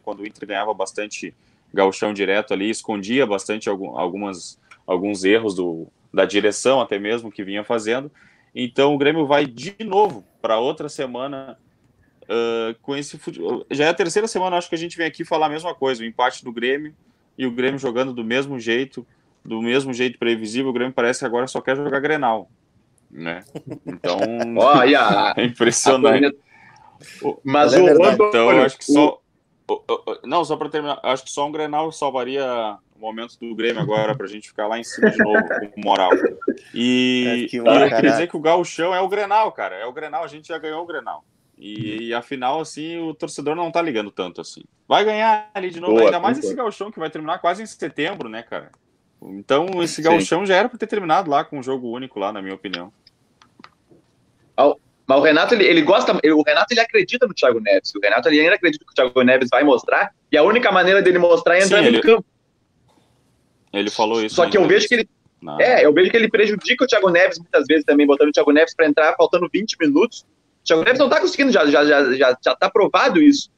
quando o Inter ganhava bastante Gauchão direto ali, escondia bastante algumas, alguns erros do, da direção até mesmo que vinha fazendo. Então o Grêmio vai de novo para outra semana uh, com esse futebol. Já é a terceira semana, acho que a gente vem aqui falar a mesma coisa, o empate do Grêmio e o Grêmio jogando do mesmo jeito, do mesmo jeito previsível. O Grêmio parece que agora só quer jogar Grenal né? Então, Olha, é impressionante. Mas é o então, eu acho que só não, só para terminar, acho que só um Grenal salvaria o momento do Grêmio agora para a gente ficar lá em cima de novo com moral. E, é, que e eu queria dizer que o Gauchão é o Grenal, cara. É o Grenal, a gente já ganhou o Grenal. E, e afinal, assim, o torcedor não tá ligando tanto assim. Vai ganhar ali de novo, Boa, ainda mais esse Gauchão que vai terminar quase em setembro, né, cara? Então, esse gauchão já era para ter terminado lá com um jogo único lá, na minha opinião. Mas o Renato, ele, ele gosta, o Renato, ele acredita no Thiago Neves. O Renato, ele ainda acredita que o Thiago Neves vai mostrar, e a única maneira dele mostrar é entrar Sim, no campo. Ele falou isso. Só que eu vejo que ele. Não. É, eu vejo que ele prejudica o Thiago Neves muitas vezes também, botando o Thiago Neves para entrar faltando 20 minutos. O Thiago Neves não tá conseguindo, já, já, já, já, já tá provado isso.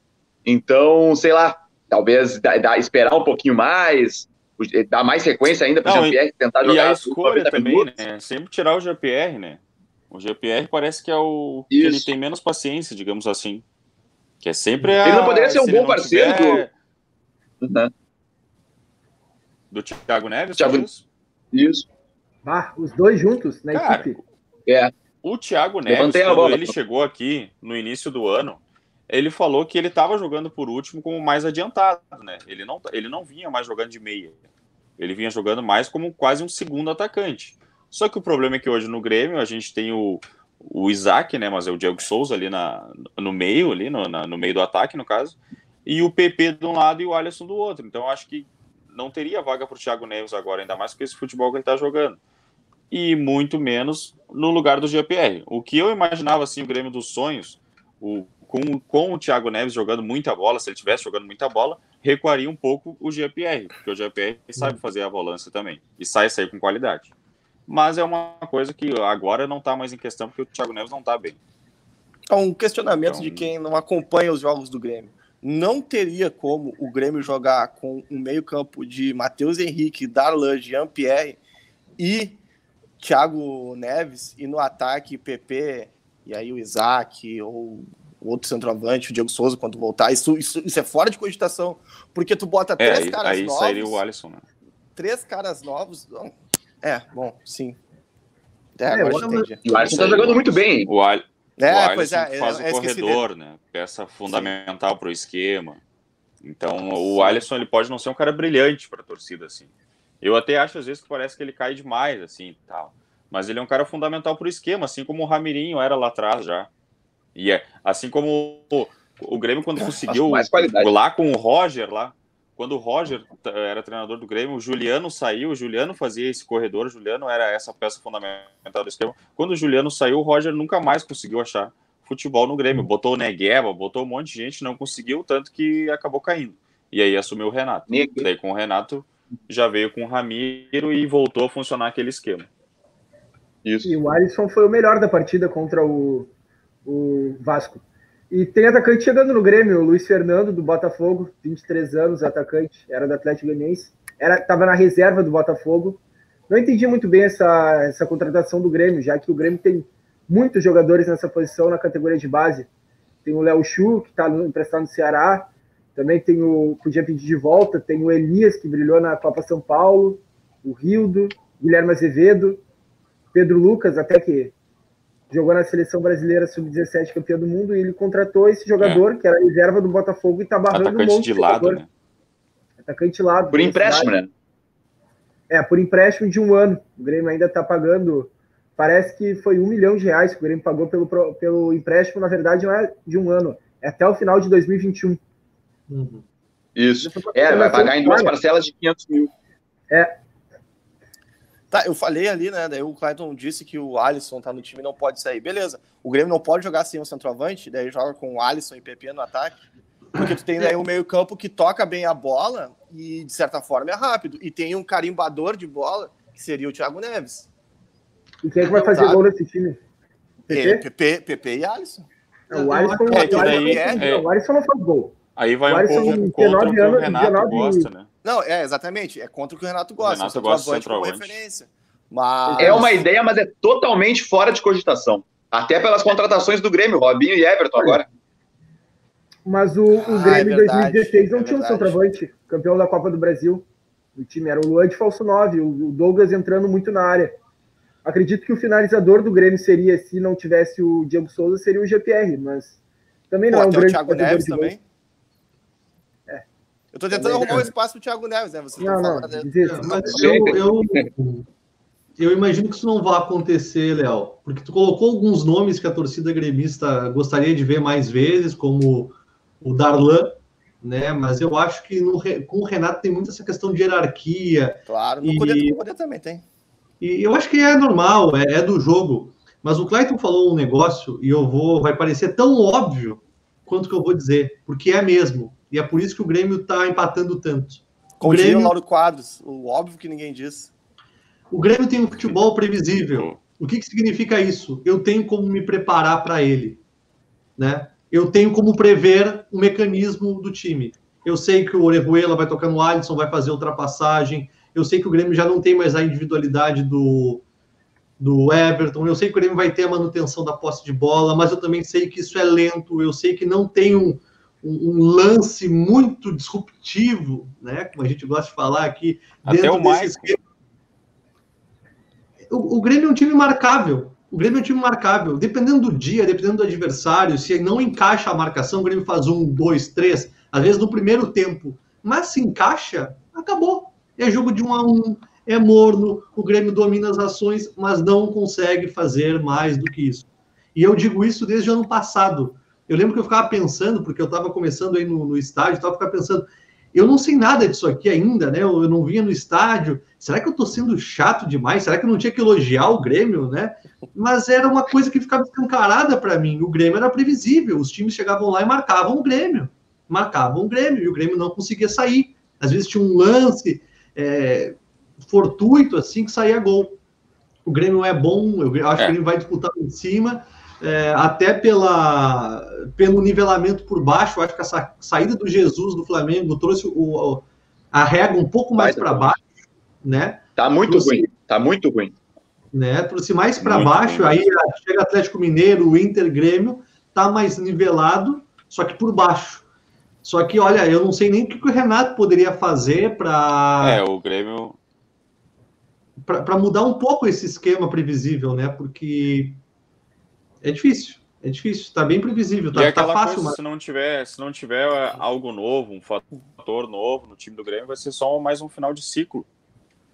Então, sei lá, talvez dá, dá, esperar um pouquinho mais, dar mais sequência ainda para o GPR tentar jogar. E a escolha também, minutos. né? Sempre tirar o GPR, né? O GPR parece que é o Isso. que ele tem menos paciência, digamos assim. Que é sempre a... Ele não poderia ser um bom parceiro tiver... do... Uhum. Do Thiago Neves? Thiago... Isso. Ah, os dois juntos na Cara, equipe. É. O Thiago Neves, quando ele chegou aqui no início do ano, ele falou que ele estava jogando por último como mais adiantado, né? Ele não, ele não vinha mais jogando de meia. Ele vinha jogando mais como quase um segundo atacante. Só que o problema é que hoje no Grêmio a gente tem o, o Isaac, né? Mas é o Diego Souza ali na, no meio, ali no, na, no meio do ataque, no caso, e o PP de um lado e o Alisson do outro. Então acho que não teria vaga para o Thiago Neves agora, ainda mais com esse futebol que ele está jogando. E muito menos no lugar do GPR. O que eu imaginava assim, o Grêmio dos sonhos, o com, com o Thiago Neves jogando muita bola, se ele estivesse jogando muita bola, recuaria um pouco o GPR, porque o GPR sabe uhum. fazer a volância também e sai sair com qualidade. Mas é uma coisa que agora não está mais em questão, porque o Thiago Neves não está bem. É um questionamento então... de quem não acompanha os jogos do Grêmio. Não teria como o Grêmio jogar com um meio-campo de Matheus Henrique, Darlan, Jean-Pierre e Thiago Neves, e no ataque PP, e aí o Isaac, ou outro centroavante, o Diego Souza, quando voltar. Isso, isso, isso é fora de cogitação, porque tu bota é, três caras aí novos. Aí sairia o Alisson, né? Três caras novos. É, bom, sim. É, é agora o, entendi. o Alisson tá jogando muito bem. O, Al... é, o Alisson pois é, faz é, o corredor, né? Peça fundamental para o esquema. Então, o Alisson ele pode não ser um cara brilhante para a torcida, assim. Eu até acho às vezes que parece que ele cai demais, assim, tal. Mas ele é um cara fundamental para o esquema, assim como o Ramirinho era lá atrás já. E é assim como o, o Grêmio, quando conseguiu lá com o Roger, lá, quando o Roger era treinador do Grêmio, o Juliano saiu, o Juliano fazia esse corredor, o Juliano era essa peça fundamental do esquema. Quando o Juliano saiu, o Roger nunca mais conseguiu achar futebol no Grêmio. Botou o Negueba, botou um monte de gente, não conseguiu, tanto que acabou caindo. E aí assumiu o Renato. Daí com o Renato já veio com o Ramiro e voltou a funcionar aquele esquema. Isso. E o Alisson foi o melhor da partida contra o, o Vasco. E tem atacante chegando no Grêmio, o Luiz Fernando, do Botafogo, 23 anos, atacante, era do Atlético Goianiense, estava na reserva do Botafogo. Não entendi muito bem essa, essa contratação do Grêmio, já que o Grêmio tem muitos jogadores nessa posição na categoria de base. Tem o Léo Chu, que está emprestado no Ceará, também tem o, podia pedir de volta, tem o Elias, que brilhou na Copa São Paulo, o Rildo, Guilherme Azevedo, Pedro Lucas, até que jogou na seleção brasileira sub-17 campeã do mundo e ele contratou esse jogador, é. que era reserva do Botafogo e tá barrando Atacante um monte de, de lado, né? Atacante de lado. Por empréstimo, né? É, por empréstimo de um ano. O Grêmio ainda tá pagando. Parece que foi um milhão de reais que o Grêmio pagou pelo, pelo empréstimo. Na verdade, não é de um ano, é até o final de 2021. Uhum. Isso. É, vai pagar em duas parcelas de 500 mil. É, Tá, eu falei ali, né? Daí o Clayton disse que o Alisson tá no time e não pode sair. Beleza. O Grêmio não pode jogar sem o centroavante, daí joga com o Alisson e PP no ataque. Porque tu tem aí um meio-campo que toca bem a bola e, de certa forma, é rápido. E tem um carimbador de bola, que seria o Thiago Neves. E quem é que vai fazer gol nesse time? PP? PP, PP e Alisson. o Alisson, é, o, Alisson, é, o Alisson não faz gol. Aí vai um pouco contra o que o Renato 19... gosta, né? Não, é, exatamente. É contra o que o Renato gosta. O Renato gosta de com referência. Mas... É uma ideia, mas é totalmente fora de cogitação. Até pelas contratações do Grêmio, Robinho e Everton agora. Mas o, o ah, Grêmio em é 2016 não é tinha um centroavante, campeão da Copa do Brasil. O time era o Luan de falso 9, o Douglas entrando muito na área. Acredito que o finalizador do Grêmio seria, se não tivesse o Diego Souza, seria o GPR, mas também não Pô, é um grande o Thiago Neves também. Eu tô tentando arrumar um espaço pro Thiago Neves, né? Você não, não, mas eu, eu, eu imagino que isso não vai acontecer, Léo, porque tu colocou alguns nomes que a torcida gremista gostaria de ver mais vezes, como o Darlan, né? Mas eu acho que no, com o Renato tem muito essa questão de hierarquia. Claro, no, e, poder, no poder também tem. E eu acho que é normal, é, é, do jogo. Mas o Clayton falou um negócio e eu vou, vai parecer tão óbvio quanto que eu vou dizer, porque é mesmo. E é por isso que o Grêmio está empatando tanto. Como o Grêmio, o Lauro Quadros, o óbvio que ninguém diz. O Grêmio tem um futebol previsível. O que, que significa isso? Eu tenho como me preparar para ele, né? Eu tenho como prever o mecanismo do time. Eu sei que o Orejuela vai tocar no Alisson, vai fazer ultrapassagem. Eu sei que o Grêmio já não tem mais a individualidade do, do Everton. Eu sei que o Grêmio vai ter a manutenção da posse de bola, mas eu também sei que isso é lento. Eu sei que não tem um, um, lance muito disruptivo, né? Como a gente gosta de falar aqui. Até o mais o, o Grêmio é um time marcável. O Grêmio é um time marcável. Dependendo do dia, dependendo do adversário, se não encaixa a marcação, o Grêmio faz um, dois, três, às vezes no primeiro tempo. Mas se encaixa, acabou. É jogo de um a um, é morno, o Grêmio domina as ações, mas não consegue fazer mais do que isso. E eu digo isso desde o ano passado. Eu lembro que eu ficava pensando, porque eu estava começando aí no, no estádio, estava ficando pensando, eu não sei nada disso aqui ainda, né? Eu, eu não vinha no estádio. Será que eu estou sendo chato demais? Será que eu não tinha que elogiar o Grêmio, né? Mas era uma coisa que ficava escancarada para mim. O Grêmio era previsível. Os times chegavam lá e marcavam o Grêmio. Marcavam o Grêmio e o Grêmio não conseguia sair. Às vezes tinha um lance é, fortuito assim que saía gol. O Grêmio é bom, eu acho é. que ele vai disputar em cima é, até pela, pelo nivelamento por baixo, acho que essa saída do Jesus do Flamengo trouxe o, a régua um pouco mais para baixo, né? Tá muito trouxe, ruim, tá muito ruim. Né? Trouxe mais para baixo, ruim. aí chega Atlético Mineiro, o Inter, Grêmio, tá mais nivelado, só que por baixo. Só que, olha, eu não sei nem o que o Renato poderia fazer para. É, o Grêmio. Para mudar um pouco esse esquema previsível, né? Porque é difícil. É difícil, está bem previsível, tá, e é tá fácil. Coisa, mas... se, não tiver, se não tiver é, algo novo, um fator novo no time do Grêmio, vai ser só mais um final de ciclo,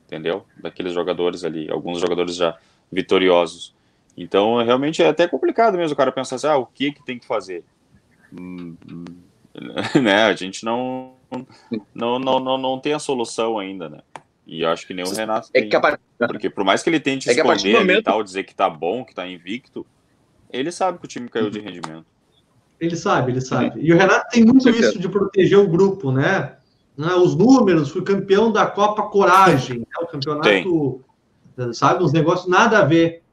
entendeu? Daqueles jogadores ali, alguns jogadores já vitoriosos. Então, realmente é até complicado mesmo o cara pensar assim, ah, o que que tem que fazer? Hum, hum, né? A gente não, não, não, não, não tem a solução ainda, né? E acho que nem o Renato é tem. É Porque por mais que ele tente é esconder momento... e tal, dizer que tá bom, que tá invicto, ele sabe que o time caiu de rendimento. Ele sabe, ele sabe. E o Renato tem muito isso de proteger o grupo, né? né? Os números, fui campeão da Copa Coragem, né? o campeonato, tem. sabe, uns negócios nada a ver.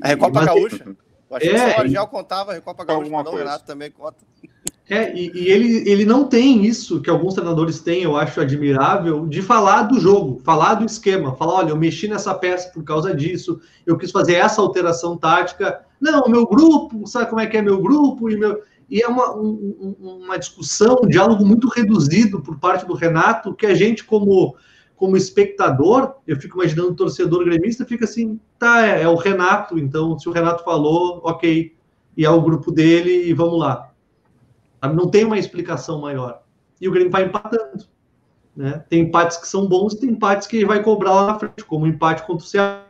A Recopa Gaúcha. Eu achei é, que o Jorge contava a Recopa Gaúcha, não, o Renato também conta. É, e, e, ele, ele não tem isso que alguns treinadores têm, eu acho admirável, de falar do jogo, falar do esquema, falar, olha, eu mexi nessa peça por causa disso, eu quis fazer essa alteração tática. Não, meu grupo, sabe como é que é meu grupo? E, meu... e é uma, um, uma discussão, um diálogo muito reduzido por parte do Renato, que a gente, como, como espectador, eu fico imaginando o torcedor gremista, fica assim, tá, é, é o Renato, então se o Renato falou, ok, e é o grupo dele, e vamos lá. Não tem uma explicação maior. E o Grêmio vai empatando. Né? Tem empates que são bons tem empates que vai cobrar lá na frente, como o empate contra o Ceará,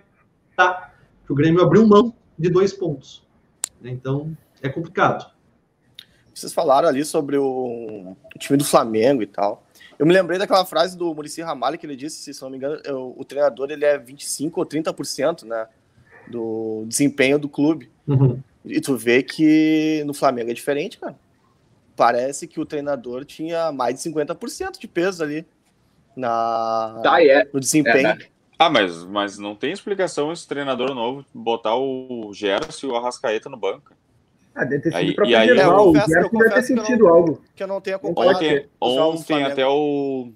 que o Grêmio abriu mão de dois pontos. Então, é complicado. Vocês falaram ali sobre o time do Flamengo e tal. Eu me lembrei daquela frase do Murici Ramalho que ele disse, se não me engano, o, treinador ele é 25 ou 30% né, do desempenho do clube. Uhum. E tu vê que no Flamengo é diferente, cara. parece que o treinador tinha mais de 50% de peso ali na, tá, é. no desempenho. É, né? Ah, mas, mas não tem explicação esse treinador novo botar o Gerson e o Arrascaeta no banco. Ah, deve ter sido aí, pra preservar. É, o Gerson deve ter sentido não, algo. Que eu não tenho acompanhado. Ontem, ontem até o,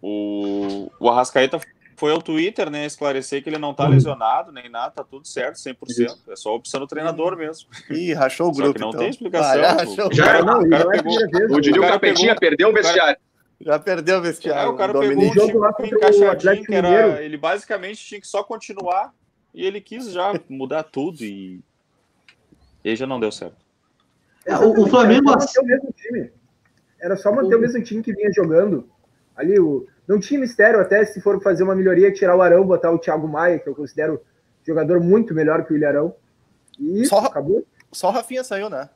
o, o Arrascaeta foi ao Twitter, né, esclarecer que ele não tá uhum. lesionado nem nada, tá tudo certo, 100%. Isso. É só a opção do treinador mesmo. Ih, rachou o grupo. Só que não então. tem explicação. Ah, já, já, não, o cara pegou, o Dirio Capetinha perdeu o vestiário. Já perdeu o vestiário. É, o cara pegou o jogo lá encaixadinho, que era, ele basicamente tinha que só continuar e ele quis já mudar tudo e, e já não deu certo. É, o, o, Flamengo era só manter o mesmo time. Era só manter o mesmo time que vinha jogando. Ali o não tinha mistério até se for fazer uma melhoria tirar o Arão, botar o Thiago Maia, que eu considero jogador muito melhor que o Ilharão. E só, acabou. Só o Rafinha saiu, né?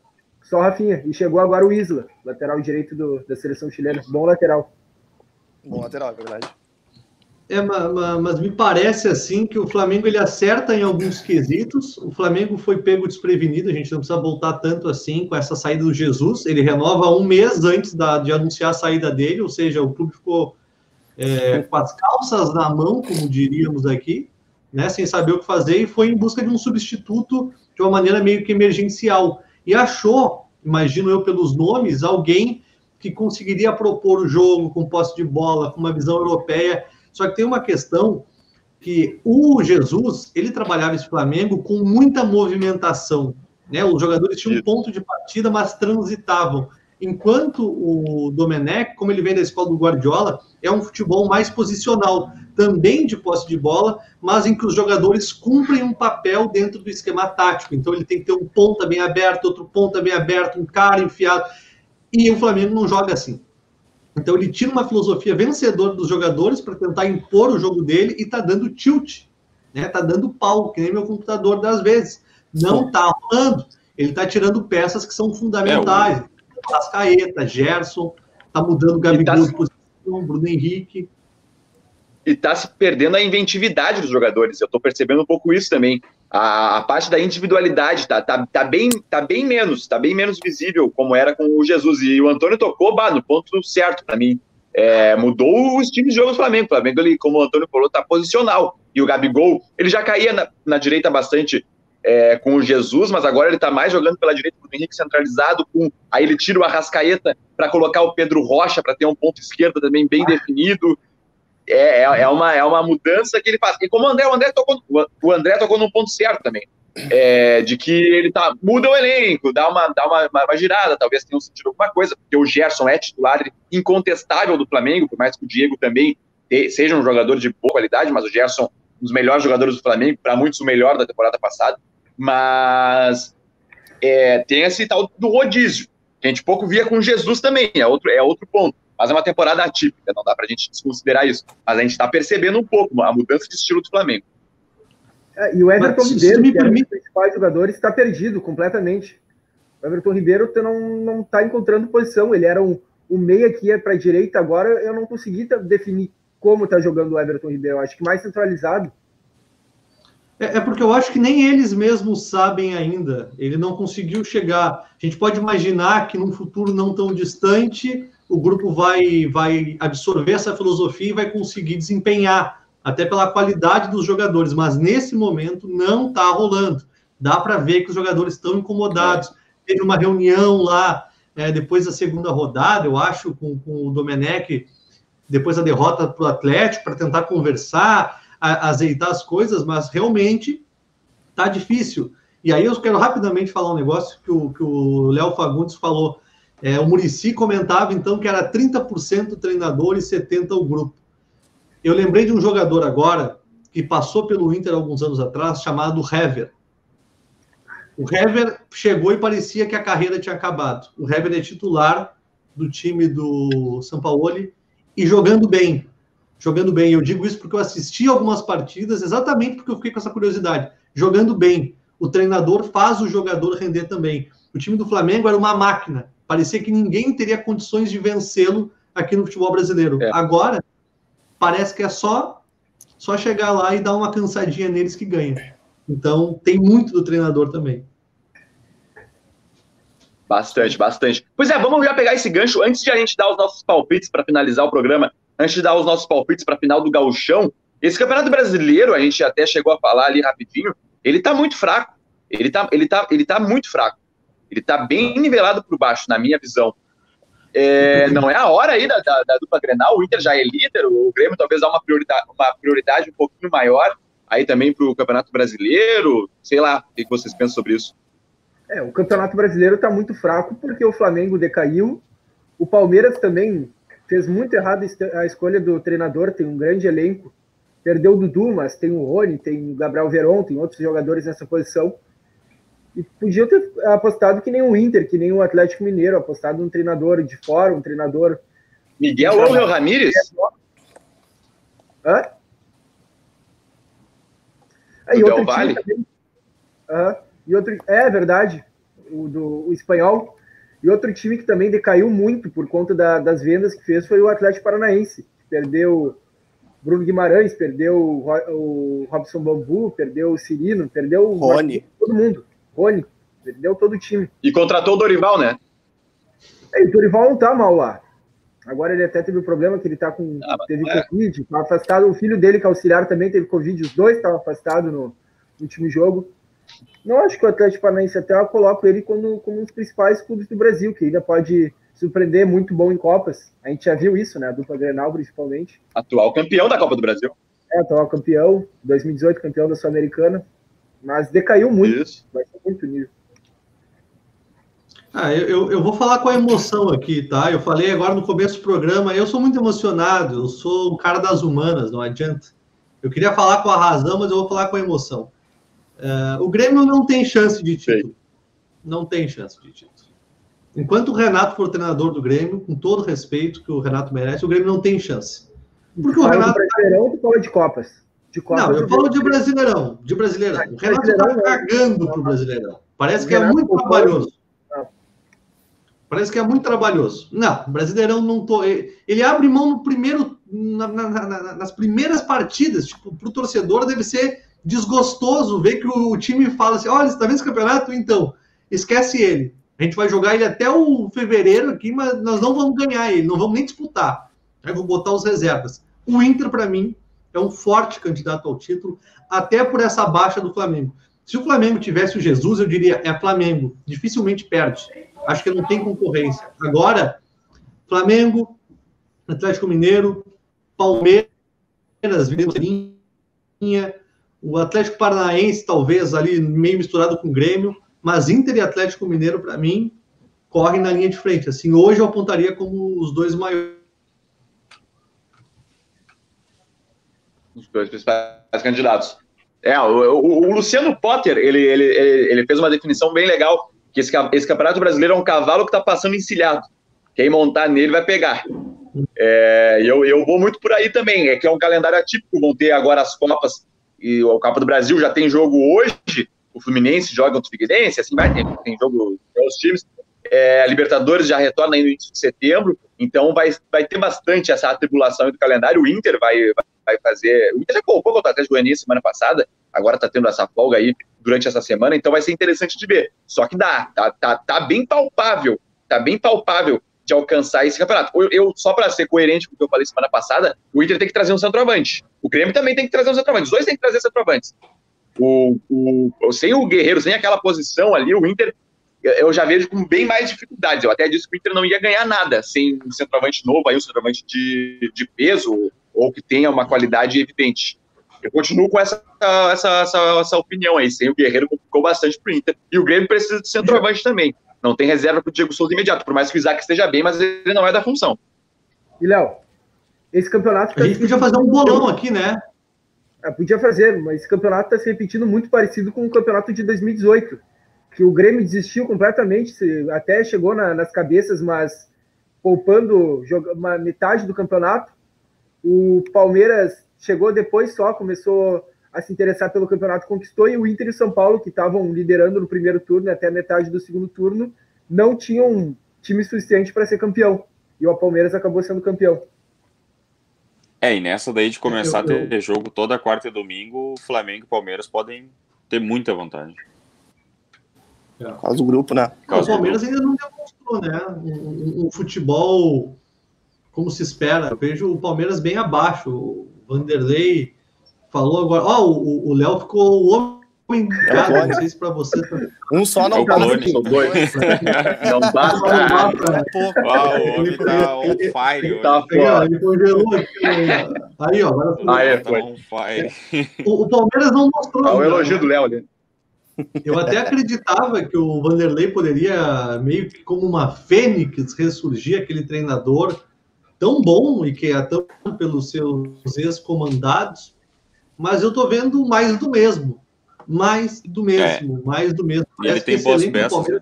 Só o Rafinha. E chegou agora o Isla, lateral direito do, da seleção chilena. Bom lateral. Bom lateral, é verdade. É, mas, mas, me parece assim que o Flamengo ele acerta em alguns quesitos. O Flamengo foi pego desprevenido, a gente não precisa voltar tanto assim com essa saída do Jesus. Ele renova um mês antes da, de anunciar a saída dele, ou seja, o clube ficou é, com as calças na mão, como diríamos aqui, né, sem saber o que fazer, e foi em busca de um substituto de uma maneira meio que emergencial. E achou, imagino eu pelos nomes, alguém que conseguiria propor o jogo com posse de bola, com uma visão europeia. Só que tem uma questão que o Jesus, ele trabalhava esse Flamengo com muita movimentação. Né? Os jogadores tinham um ponto de partida, mas transitavam. Enquanto o Domenech, como ele vem da escola do Guardiola, é um futebol mais posicional, também de posse de bola, mas em que os jogadores cumprem um papel dentro do esquema tático. Então ele tem que ter um ponta bem aberto, outro ponta bem aberto, um cara enfiado. E o Flamengo não joga assim. Então ele tira uma filosofia vencedora dos jogadores para tentar impor o jogo dele e tá dando tilt, né? Tá dando pau, que nem meu computador das vezes. Não tá rolando. Ele tá tirando peças que são fundamentais. É, o Rascaeta, Gerson, tá mudando o Gabigol tá... de posição, Bruno Henrique. E tá se perdendo a inventividade dos jogadores. Eu tô percebendo um pouco isso também. A, a parte da individualidade tá, tá, tá, bem, tá bem menos, tá bem menos visível como era com o Jesus. E o Antônio tocou bah, no ponto certo para mim. É, mudou o estilo de jogo do Flamengo. O Flamengo, ele, como o Antônio falou, tá posicional. E o Gabigol, ele já caía na, na direita bastante é, com o Jesus, mas agora ele está mais jogando pela direita do Henrique centralizado, com aí ele tira o Arrascaeta para colocar o Pedro Rocha para ter um ponto esquerdo também bem definido. É, é, é, uma, é uma mudança que ele faz. E como o André, o André tocou, o André tocou num ponto certo também. É, de que ele tá, muda o elenco, dá uma, dá uma, uma, girada, talvez tenha sentido alguma coisa, porque o Gerson é titular incontestável do Flamengo, por mais que o Diego também seja um jogador de boa qualidade, mas o Gerson, um dos melhores jogadores do Flamengo, para muitos o melhor da temporada passada. Mas é, tem esse tal do rodízio, que a gente pouco via com Jesus também, é outro, é outro ponto. Mas é uma temporada atípica, não dá para a gente desconsiderar isso. Mas a gente está percebendo um pouco a mudança de estilo do Flamengo. É, e o Everton Mas, Ribeiro, que é um dos principais jogadores, está perdido completamente. O Everton Ribeiro não está encontrando posição. Ele era um, um meia que ia para a direita, agora eu não consegui definir como está jogando o Everton Ribeiro. Eu acho que mais centralizado. É, é, porque eu acho que nem eles mesmos sabem ainda. Ele não conseguiu chegar. A gente pode imaginar que num futuro não tão distante o grupo vai, vai absorver essa filosofia e vai conseguir desempenhar, até pela qualidade dos jogadores. Mas nesse momento não está rolando. Dá para ver que os jogadores estão incomodados. Teve uma reunião lá é, depois da segunda rodada, eu acho, com, com o Domenech, depois da derrota para o Atlético, para tentar conversar a, azeitar as coisas, mas realmente tá difícil. E aí eu quero rapidamente falar um negócio que o Léo Fagundes falou. É, o Murici comentava então que era 30% treinador e 70% o grupo. Eu lembrei de um jogador agora que passou pelo Inter alguns anos atrás, chamado Hever. O Hever chegou e parecia que a carreira tinha acabado. O Hever é titular do time do São Paulo e jogando bem jogando bem. Eu digo isso porque eu assisti algumas partidas, exatamente porque eu fiquei com essa curiosidade. Jogando bem, o treinador faz o jogador render também. O time do Flamengo era uma máquina. Parecia que ninguém teria condições de vencê-lo aqui no futebol brasileiro. É. Agora, parece que é só só chegar lá e dar uma cansadinha neles que ganha. Então, tem muito do treinador também. Bastante, bastante. Pois é, vamos já pegar esse gancho antes de a gente dar os nossos palpites para finalizar o programa, antes de dar os nossos palpites para a final do Gauchão. Esse Campeonato Brasileiro, a gente até chegou a falar ali rapidinho, ele tá muito fraco. Ele tá, ele tá, ele tá muito fraco. Ele tá bem nivelado por baixo, na minha visão. É, não é a hora aí da, da, da, dupla Grenal, o Inter já é líder, o Grêmio talvez dá uma prioridade, uma prioridade um pouquinho maior aí também para o Campeonato Brasileiro, sei lá, o que vocês pensam sobre isso? É, o Campeonato Brasileiro está muito fraco porque o Flamengo decaiu, o Palmeiras também fez muito errado a escolha do treinador, tem um grande elenco, perdeu o Dudu, mas tem o Rony, tem o Gabriel Veron, tem outros jogadores nessa posição, e podia ter apostado que nem o Inter, que nem o Atlético Mineiro, apostado um treinador de fora, um treinador... Miguel Angel Ramírez? Hã? É, e outro vale. Uh, e outro, é verdade, o, do, o espanhol. E outro time que também decaiu muito por conta da, das vendas que fez foi o Atlético Paranaense. Que perdeu Bruno Guimarães, perdeu o, o Robson Bambu, perdeu o Cirino, perdeu o Rony. todo mundo. Rony, perdeu todo o time. E contratou o Dorival, né? É, o Dorival não tá mal lá. Agora ele até teve um problema que ele tá com. Ah, teve é. Covid, tá afastado. O filho dele, que é auxiliar, também teve Covid. Os dois estavam afastados no, no último jogo. Não acho que o Atlético Paranaense até eu coloco ele como, como um dos principais clubes do Brasil, que ainda pode surpreender muito bom em Copas. A gente já viu isso, né? A dupla Grenal, principalmente. Atual campeão da Copa do Brasil. É, atual campeão, 2018 campeão da Sul-Americana. Mas decaiu muito. Isso. Vai ser muito nível. Ah, eu, eu vou falar com a emoção aqui, tá? Eu falei agora no começo do programa, eu sou muito emocionado, eu sou o cara das humanas, não adianta. Eu queria falar com a razão, mas eu vou falar com a emoção. Uh, o Grêmio não tem chance de título. Não tem chance de título. Enquanto o Renato for treinador do Grêmio, com todo o respeito que o Renato merece, o Grêmio não tem chance. Porque o Renato. De Brasileirão, tu fala de Copas. De Copas não, eu falo de Brasileirão. De Brasileirão. O Renato está cagando pro Brasileirão. Parece que é muito trabalhoso. Parece que é muito trabalhoso. Não, o Brasileirão não tô. Ele abre mão no primeiro, na, na, na, nas primeiras partidas. Tipo, para o torcedor deve ser desgostoso ver que o, time fala assim: olha, você está vendo esse campeonato? Então, esquece ele. A gente vai jogar ele até o fevereiro aqui, mas nós não vamos ganhar ele, não vamos nem disputar. Aí vou botar os reservas. O Inter, para mim, é um forte candidato ao título, até por essa baixa do Flamengo. Se o Flamengo tivesse o Jesus, eu diria: é Flamengo, dificilmente perde acho que não tem concorrência. Agora, Flamengo, Atlético Mineiro, Palmeiras, o Atlético Paranaense, talvez ali meio misturado com o Grêmio, mas Inter e Atlético Mineiro, para mim, correm na linha de frente. Assim, hoje eu apontaria como os dois maiores. Os dois principais candidatos. É, o, o, o Luciano Potter, ele, ele, ele fez uma definição bem legal que esse, esse Campeonato Brasileiro é um cavalo que está passando encilhado. Quem montar nele vai pegar. É, eu, eu vou muito por aí também. É que é um calendário atípico. Vão ter agora as Copas e o Copa do Brasil já tem jogo hoje. O Fluminense joga contra o Figueirense, assim vai. Tem, tem jogo para os times. É, Libertadores já retorna no início de setembro. Então vai, vai ter bastante essa atribulação do calendário. O Inter vai, vai fazer. O Inter já colocou contra o Atlético Goianiense semana passada. Agora está tendo essa folga aí durante essa semana, então vai ser interessante de ver. Só que dá, tá, tá, tá bem palpável, tá bem palpável de alcançar esse campeonato. Eu, eu só para ser coerente com o que eu falei semana passada, o Inter tem que trazer um centroavante. O Grêmio também tem que trazer um centroavante. Os dois têm que trazer centroavantes. O, o, sem o Guerreiro, sem aquela posição ali, o Inter eu já vejo com bem mais dificuldades. Eu até disse que o Inter não ia ganhar nada sem um centroavante novo, aí um centroavante de, de peso ou que tenha uma qualidade evidente. Eu continuo com essa, essa, essa, essa opinião aí. Sem o Guerreiro complicou bastante pro Inter. E o Grêmio precisa de centroavante também. Não tem reserva pro Diego Souza imediato, por mais que o Isaac esteja bem, mas ele não é da função. E, Léo, esse campeonato. Tá a gente podia fazer um bolão aqui, né? É, podia fazer, mas esse campeonato está se repetindo muito parecido com o campeonato de 2018. Que o Grêmio desistiu completamente, até chegou na, nas cabeças, mas poupando uma metade do campeonato. O Palmeiras chegou depois só, começou a se interessar pelo campeonato, conquistou, e o Inter e o São Paulo, que estavam liderando no primeiro turno até metade do segundo turno, não tinham time suficiente para ser campeão. E o Palmeiras acabou sendo campeão. É, e nessa daí de começar eu, eu... a ter jogo toda quarta e domingo, o Flamengo e o Palmeiras podem ter muita vantagem. Por causa do grupo, né? O Palmeiras ainda não demonstrou, né? Um, um, um, futebol como se espera. Eu vejo o Palmeiras bem abaixo. O Vanderlei falou agora. Ó, oh, o Léo ficou o homem cara, não sei se para você. Um só não dá. São dois. Não basta. Não pouco. Ah, o homem tá on fire. Tá fora. Ele congelou Aí, ó. Agora ah, é, tá on fire. O, o Palmeiras não mostrou. Ah, o elogio do Léo ali. Eu até acreditava que o Vanderlei poderia, meio que como uma fênix, ressurgir aquele treinador tão bom e que é tão pelos seus ex-comandados, mas eu tô vendo mais do mesmo. Mais do mesmo, é. mais do mesmo. E ele tem boas peças. Né?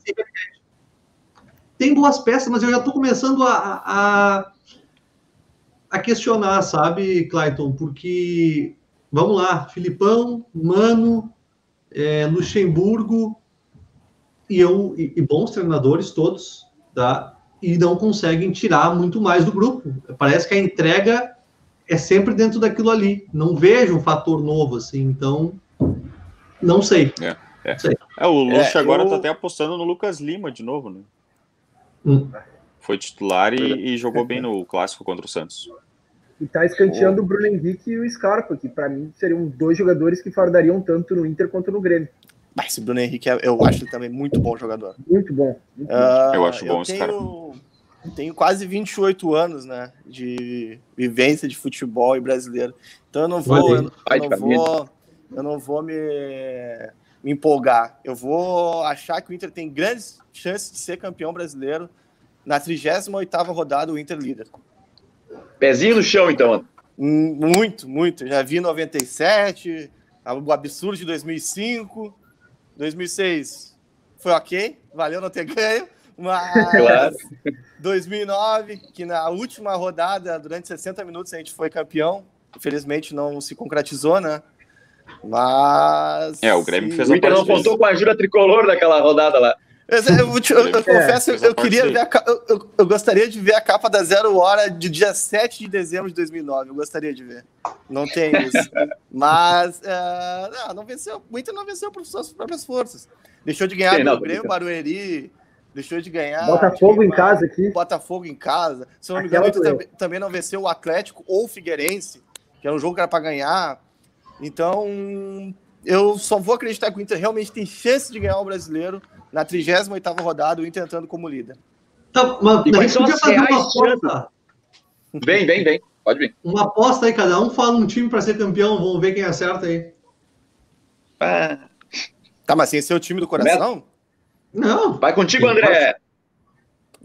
Tem boas peças, mas eu já tô começando a, a, a questionar, sabe, Clayton? Porque, vamos lá, Filipão, Mano, é, Luxemburgo e, eu, e, e, bons treinadores todos, tá? E não conseguem tirar muito mais do grupo. Parece que a entrega é sempre dentro daquilo ali. Não vejo um fator novo, assim, então não sei. É, é. Sei. é o Luxo é, agora eu... tá até apostando no Lucas Lima de novo, né? Hum. Foi titular e, e jogou bem no clássico contra o Santos. E tá escanteando oh. o Bruno Henrique e o Scarpa, que para mim seriam dois jogadores que fardariam tanto no Inter quanto no Grêmio. Mas esse Bruno Henrique, é, eu acho ele também muito bom jogador. Muito bom. Muito uh, eu acho bom esse cara. Tenho quase 28 anos, né, de vivência de futebol e brasileiro. Então eu não vou, eu, eu não vou, eu não vou me, me empolgar. Eu vou achar que o Inter tem grandes chances de ser campeão brasileiro na 38ª rodada, o Inter líder. Pezinho no chão, então. Muito, muito. Já vi 97, o absurdo de 2005, 2006 foi ok, valeu não ter ganho, mas claro. 2009, que na última rodada, durante 60 minutos, a gente foi campeão. Infelizmente não se concretizou, né? Mas. É, o Grêmio fez a O Inter não contou com a ajuda tricolor daquela rodada lá. Eu, eu, eu, eu confesso, eu, queria ver a, eu, gostaria de ver a capa da Zero Hora de dia 7 de dezembro de 2009. Eu gostaria de ver. Não tem isso. Mas uh, não, não venceu. O Inter não venceu por suas próprias forças. Deixou de ganhar do Grêmio, Barueri. Deixou de ganhar. Botafogo em casa aqui. Botafogo em casa. Se eu não me engano, também, também não venceu o Atlético ou o Figueirense, que era um jogo que era para ganhar. Então, eu só vou acreditar que o Inter realmente tem chance de ganhar o brasileiro na 38ª rodada, o Inter entrando como líder. Tá, mas, a gente podia fazer uma aposta. Vem, vem, vem. Pode vir. Uma aposta aí, cada um fala um time para ser campeão, vamos ver quem acerta aí. Ah. Tá, mas sem ser o time do coração? Não. Vai contigo, André.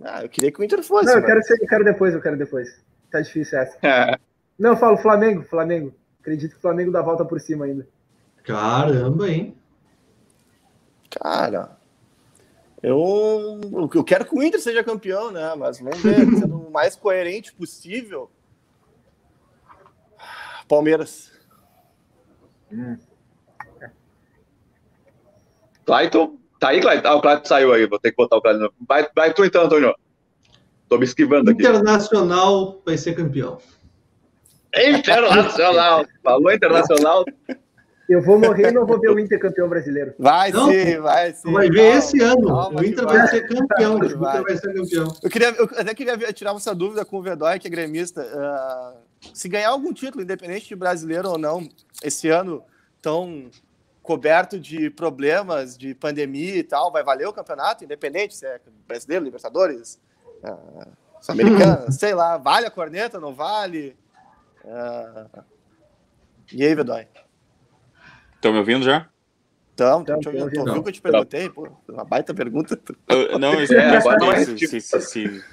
Ah, eu queria que o Inter fosse. Não, eu quero, ser, eu quero depois, eu quero depois. Tá difícil essa. É. Não, eu falo Flamengo, Flamengo. Acredito que o Flamengo dá a volta por cima ainda. Caramba, hein? Cara, eu, eu quero que o Inter seja campeão, né? Mas vamos ver, sendo o mais coerente possível. Palmeiras. Hum. Clayton? Tá aí, Clayton? Ah, o Clayton saiu aí, vou ter que botar o Clayton. Vai, vai tu então, Antônio. Tô me esquivando aqui. Internacional vai ser campeão. Internacional. Falou internacional. Eu vou morrer e não vou ver o Inter campeão brasileiro. Vai não, sim, vai sim. Vai ver esse ano. Calma, o Inter vai, vai, ser campeão. Vai. O Inter vai ser campeão. Eu, queria, eu até queria tirar essa dúvida com o Vedói, que é gremista. Uh, se ganhar algum título, independente de brasileiro ou não, esse ano tão coberto de problemas, de pandemia e tal, vai valer o campeonato, independente se é brasileiro, Libertadores, uh, Sul-Americana, sei lá, vale a corneta, não vale? Uh, e aí, Vedói? Estão me ouvindo já? Estão, estão te ouvindo. Tu ouviu que eu te perguntei? Pô, uma baita pergunta. Eu, não, eu é, se, se, se, se,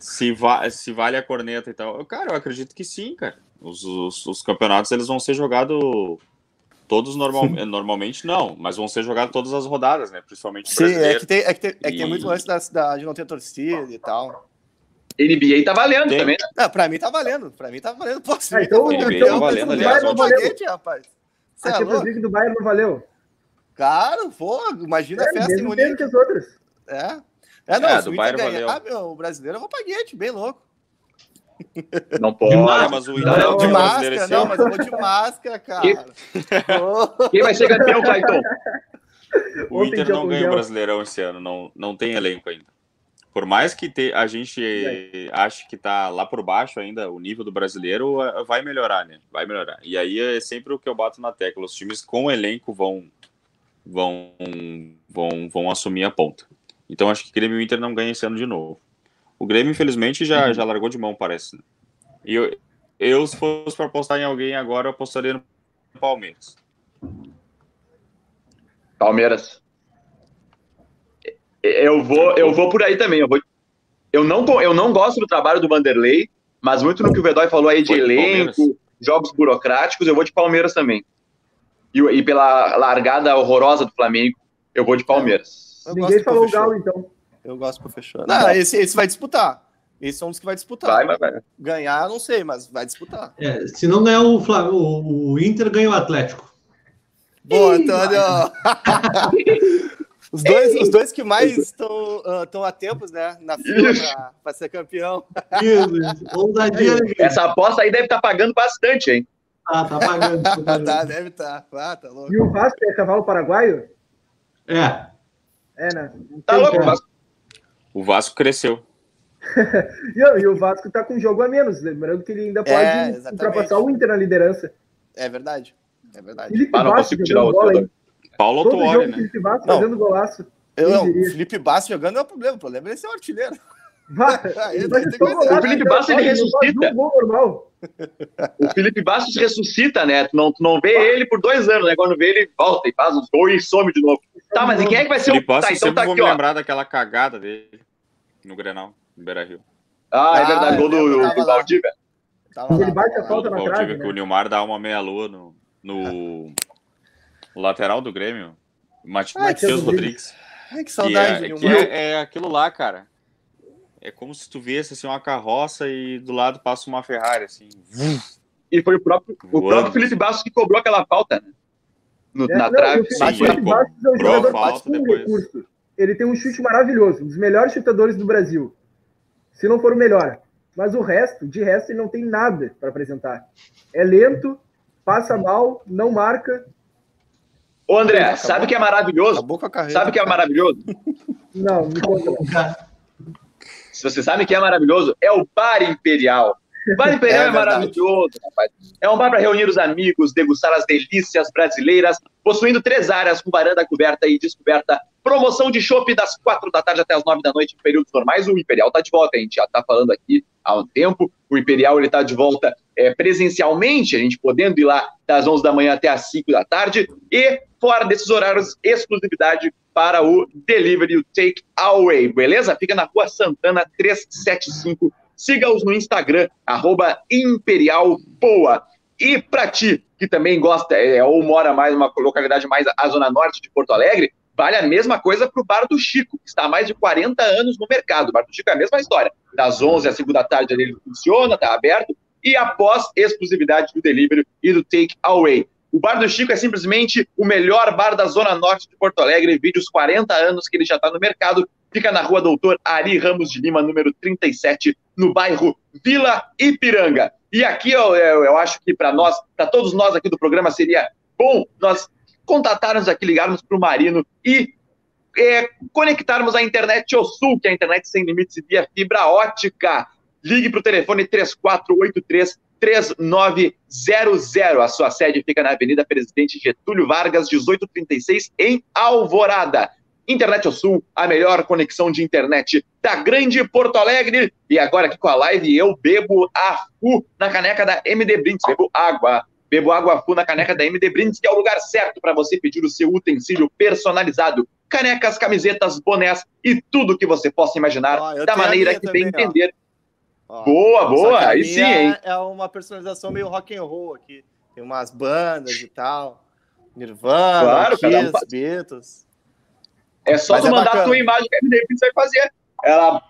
se, va se vale a corneta e tal. Cara, eu acredito que sim, cara. Os, os, os campeonatos eles vão ser jogados todos normal, normalmente não, mas vão ser jogados todas as rodadas, né? Principalmente Sim, é que tem, é que tem, é que tem muito lance da, da, de não ter torcida e tal. NBA tá valendo tem. também, né? Não, pra mim tá valendo. Pra mim tá valendo. Pô, ah, então, NBA então, tá valendo, aliás. Não rapaz. Você a é Champions League do Bayern não valeu? Cara, pô, imagina é, a festa em Munique. que as outras. É. É, não, é, do Bayern ganhar, valeu. meu, o brasileiro eu vou pra Guete, bem louco. Não pode. Máscara, mas o Inter não, de máscara, não, mas eu vou de máscara, cara. Quem, Quem vai ser campeão, Clayton? O Inter não ganha o Brasileirão esse ano, não, não tem elenco ainda. Por mais que te, a gente ache que tá lá por baixo ainda, o nível do brasileiro vai melhorar, né? Vai melhorar. E aí é sempre o que eu bato na tecla. Os times com elenco vão vão vão, vão assumir a ponta. Então acho que o Grêmio e o Inter não ganham esse ano de novo. O Grêmio, infelizmente, já, uhum. já largou de mão, parece. E eu, eu, se fosse para apostar em alguém agora, eu apostaria no Palmeiras. Palmeiras. Eu vou, eu vou por aí também. Eu, vou, eu, não, eu não gosto do trabalho do Vanderlei, mas muito no que o Vedói falou aí de elenco, jogos burocráticos, eu vou de Palmeiras também. E, e, pela largada horrorosa do Flamengo, eu vou de Palmeiras. Eu Ninguém falou o Galo, então. Eu gosto pro fechar. Não, esse, esse vai disputar. Esse é um dos que vai disputar. Vai, vai, vai. Ganhar, não sei, mas vai disputar. É, se não ganhar o, Flamengo, o, o Inter, ganha o Atlético. Boa, Antônio! Os dois, os dois que mais estão uh, a tempos, né? Na fila para ser campeão. Isso, Essa aposta aí deve estar tá pagando bastante, hein? Ah, tá pagando. Tá, tá deve estar. Tá. Ah, tá louco. E o Vasco é cavalo paraguaio? É. É, né? Tá louco, o Vasco. O Vasco cresceu. e, o Vasco tá com um jogo a menos, lembrando que ele ainda pode é, ultrapassar o Inter na liderança. É verdade. É verdade. Felipe ah, não consigo tirar o bola, Paulo Tuori, né? Felipe Bastos não. fazendo golaço. Eu, não, o Felipe Bastos jogando é o problema. O problema é ser um artilheiro. o Felipe Bastos ele ressuscita. O Felipe Bastos ressuscita, né? Tu não, tu não vê ele por dois anos, né? Quando vê ele volta e faz os gols e some de novo. Tá, mas e quem é que vai ser o. Tá, então sempre tá vou aqui, me ó. lembrar daquela cagada dele no Grenal, no Beira Rio. Ah, é verdade, gol do, do Valdívia. Ele bate a falta na trave. Que o Nilmar dá uma meia-lua no, no lateral do Grêmio. Matheus Rodrigues. Ai, que saudade, que é, que é, é, aquilo lá, cara. É como se tu visse assim, uma carroça e do lado passa uma Ferrari, assim. E foi o próprio, o próprio Felipe Bastos que cobrou aquela falta, né? No, é, na não, trave. Sim, Felipe Bastos é um jogador falta depois. Ele tem um chute maravilhoso, um dos melhores chutadores do Brasil. Se não for o melhor. Mas o resto, de resto, ele não tem nada para apresentar. É lento, passa mal, não marca, Ô, André, sabe o que é maravilhoso? Sabe o que é maravilhoso? Não, me conta. Se você sabe o que é maravilhoso, é o Bar Imperial. O Bar Imperial é, é maravilhoso, rapaz. É um bar para reunir os amigos, degustar as delícias brasileiras, possuindo três áreas com varanda coberta e descoberta. Promoção de chopp das quatro da tarde até as nove da noite em períodos normais. O Imperial está de volta, a gente já está falando aqui há um tempo. O Imperial ele está de volta é, presencialmente, a gente podendo ir lá das onze da manhã até as cinco da tarde. E fora desses horários, exclusividade para o delivery, o take away, beleza? Fica na rua Santana 375. Siga-os no Instagram, arroba imperialpoa. E para ti, que também gosta é, ou mora mais numa localidade mais à zona norte de Porto Alegre, vale a mesma coisa para o Bar do Chico, que está há mais de 40 anos no mercado. O Bar do Chico é a mesma história. Das 11 às 5 da tarde ele funciona, está aberto, e após exclusividade do delivery e do take away. O Bar do Chico é simplesmente o melhor bar da Zona Norte de Porto Alegre, vídeo os 40 anos que ele já está no mercado. Fica na rua Doutor Ari Ramos de Lima, número 37, no bairro Vila Ipiranga. E aqui eu, eu, eu acho que para nós, para todos nós aqui do programa, seria bom nós contatarmos aqui, ligarmos para o Marino e é, conectarmos a internet ao sul, que é a internet sem limites via fibra ótica. Ligue para o telefone 3483 3900. A sua sede fica na Avenida Presidente Getúlio Vargas, 1836, em Alvorada. Internet ao Sul, a melhor conexão de internet da grande Porto Alegre. E agora aqui com a live, eu bebo a FU na caneca da MD Brindes. Bebo água. Bebo água FU na caneca da MD Brindes, que é o lugar certo para você pedir o seu utensílio personalizado. Canecas, camisetas, bonés e tudo que você possa imaginar, da maneira que bem entender. Ó, boa, boa, aí sim, hein? É uma personalização meio rock and roll aqui. Tem umas bandas e tal. Nirvana, claro, Kiss, um... Beatles. É só Mas tu é mandar bacana. a tua imagem que a MD Brinks vai fazer. Ela,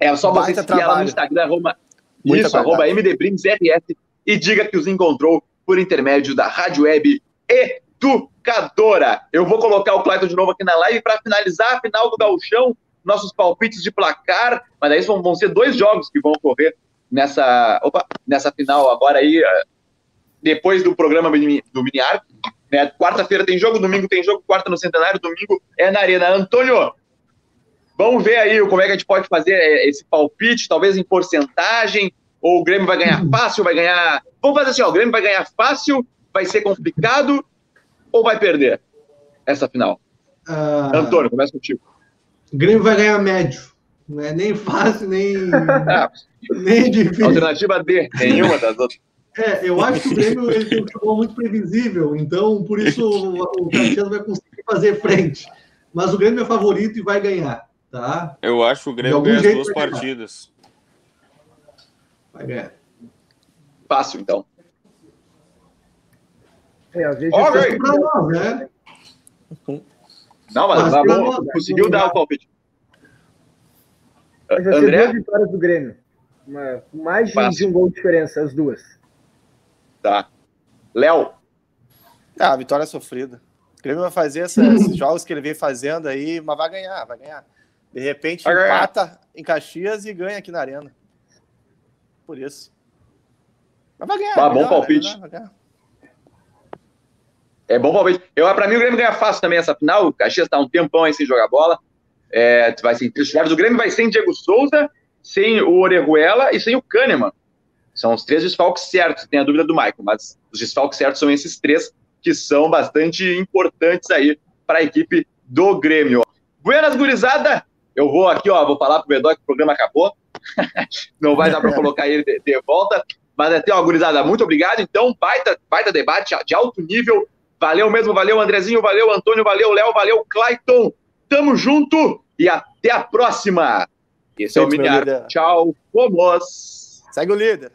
é só você seguir ela no Instagram, arroba, isso, arroba RS, e diga que os encontrou por intermédio da Rádio Web Educadora. Eu vou colocar o Clayton de novo aqui na live para finalizar a final do Gauchão nossos palpites de placar, mas aí vão, vão ser dois jogos que vão ocorrer nessa, opa, nessa final agora aí, eh, depois do programa do Mini Né? Quarta-feira tem jogo, domingo tem jogo, quarta no Centenário, domingo é na Arena. Antônio, vamos ver aí como é que a gente pode fazer é, esse palpite, talvez em porcentagem, ou o Grêmio vai ganhar fácil, vai ganhar. Vamos fazer assim, ó, o Grêmio vai ganhar fácil, vai ser complicado ou vai perder essa final? Ah, Antônio, começa contigo. O Grêmio vai ganhar médio. Não é nem fácil, nem, nem difícil. Alternativa D, nenhuma das outras. É, eu acho que o Grêmio ele tem um futebol muito previsível, então por isso o, o Caxias vai conseguir fazer frente. Mas o Grêmio é favorito e vai ganhar, tá? Eu acho que o Grêmio ganha as duas vai partidas. Vai ganhar. Fácil, então. É, às vezes eu- velho. Pra nós, né? Não, mas, Mas tá amor- conseguiu dar o palpite. André? duas vitórias do Grêmio. Uma- mais de, Fácil. de um gol de diferença, as duas. Tá. Léo, Ah, a vitória é sofrida. O Grêmio vai fazer essa- esses jogos que ele vem fazendo aí, mas vai ganhar, vai ganhar. De repente Vai ganhar. empata em Caxias e ganha aqui na Arena. Por isso. Mas vai ganhar. Vai bom ganhar, palpite. vai ganhar, vai ganhar. É bom palpite. Eu, pra mim, o Grêmio ganha fácil também essa final. O Caxias tá um tempão aí sem jogar bola. É, vai ser titulares. O Grêmio vai sem Diego Souza, sem o Orejuela e sem o Kahneman. São os três desfalques certos. Tem a dúvida do Michael, mas os desfalques certos são esses três que são bastante importantes aí para a equipe do Grêmio. Buenas, gurizada! Eu vou aqui, ó, vou falar pro Bedoc que o programa acabou. Não vai dar para colocar ele de, de volta. Mas até, ó, gurizada, muito obrigado. Então, baita, baita debate de alto nível. Valeu mesmo, valeu, Andrezinho, valeu, Antônio, valeu, Léo, valeu, Clayton. Tamo junto e até a próxima. Esse é o Feito, meu Mini líder. Arco. Tchau, fomos! Segue o líder.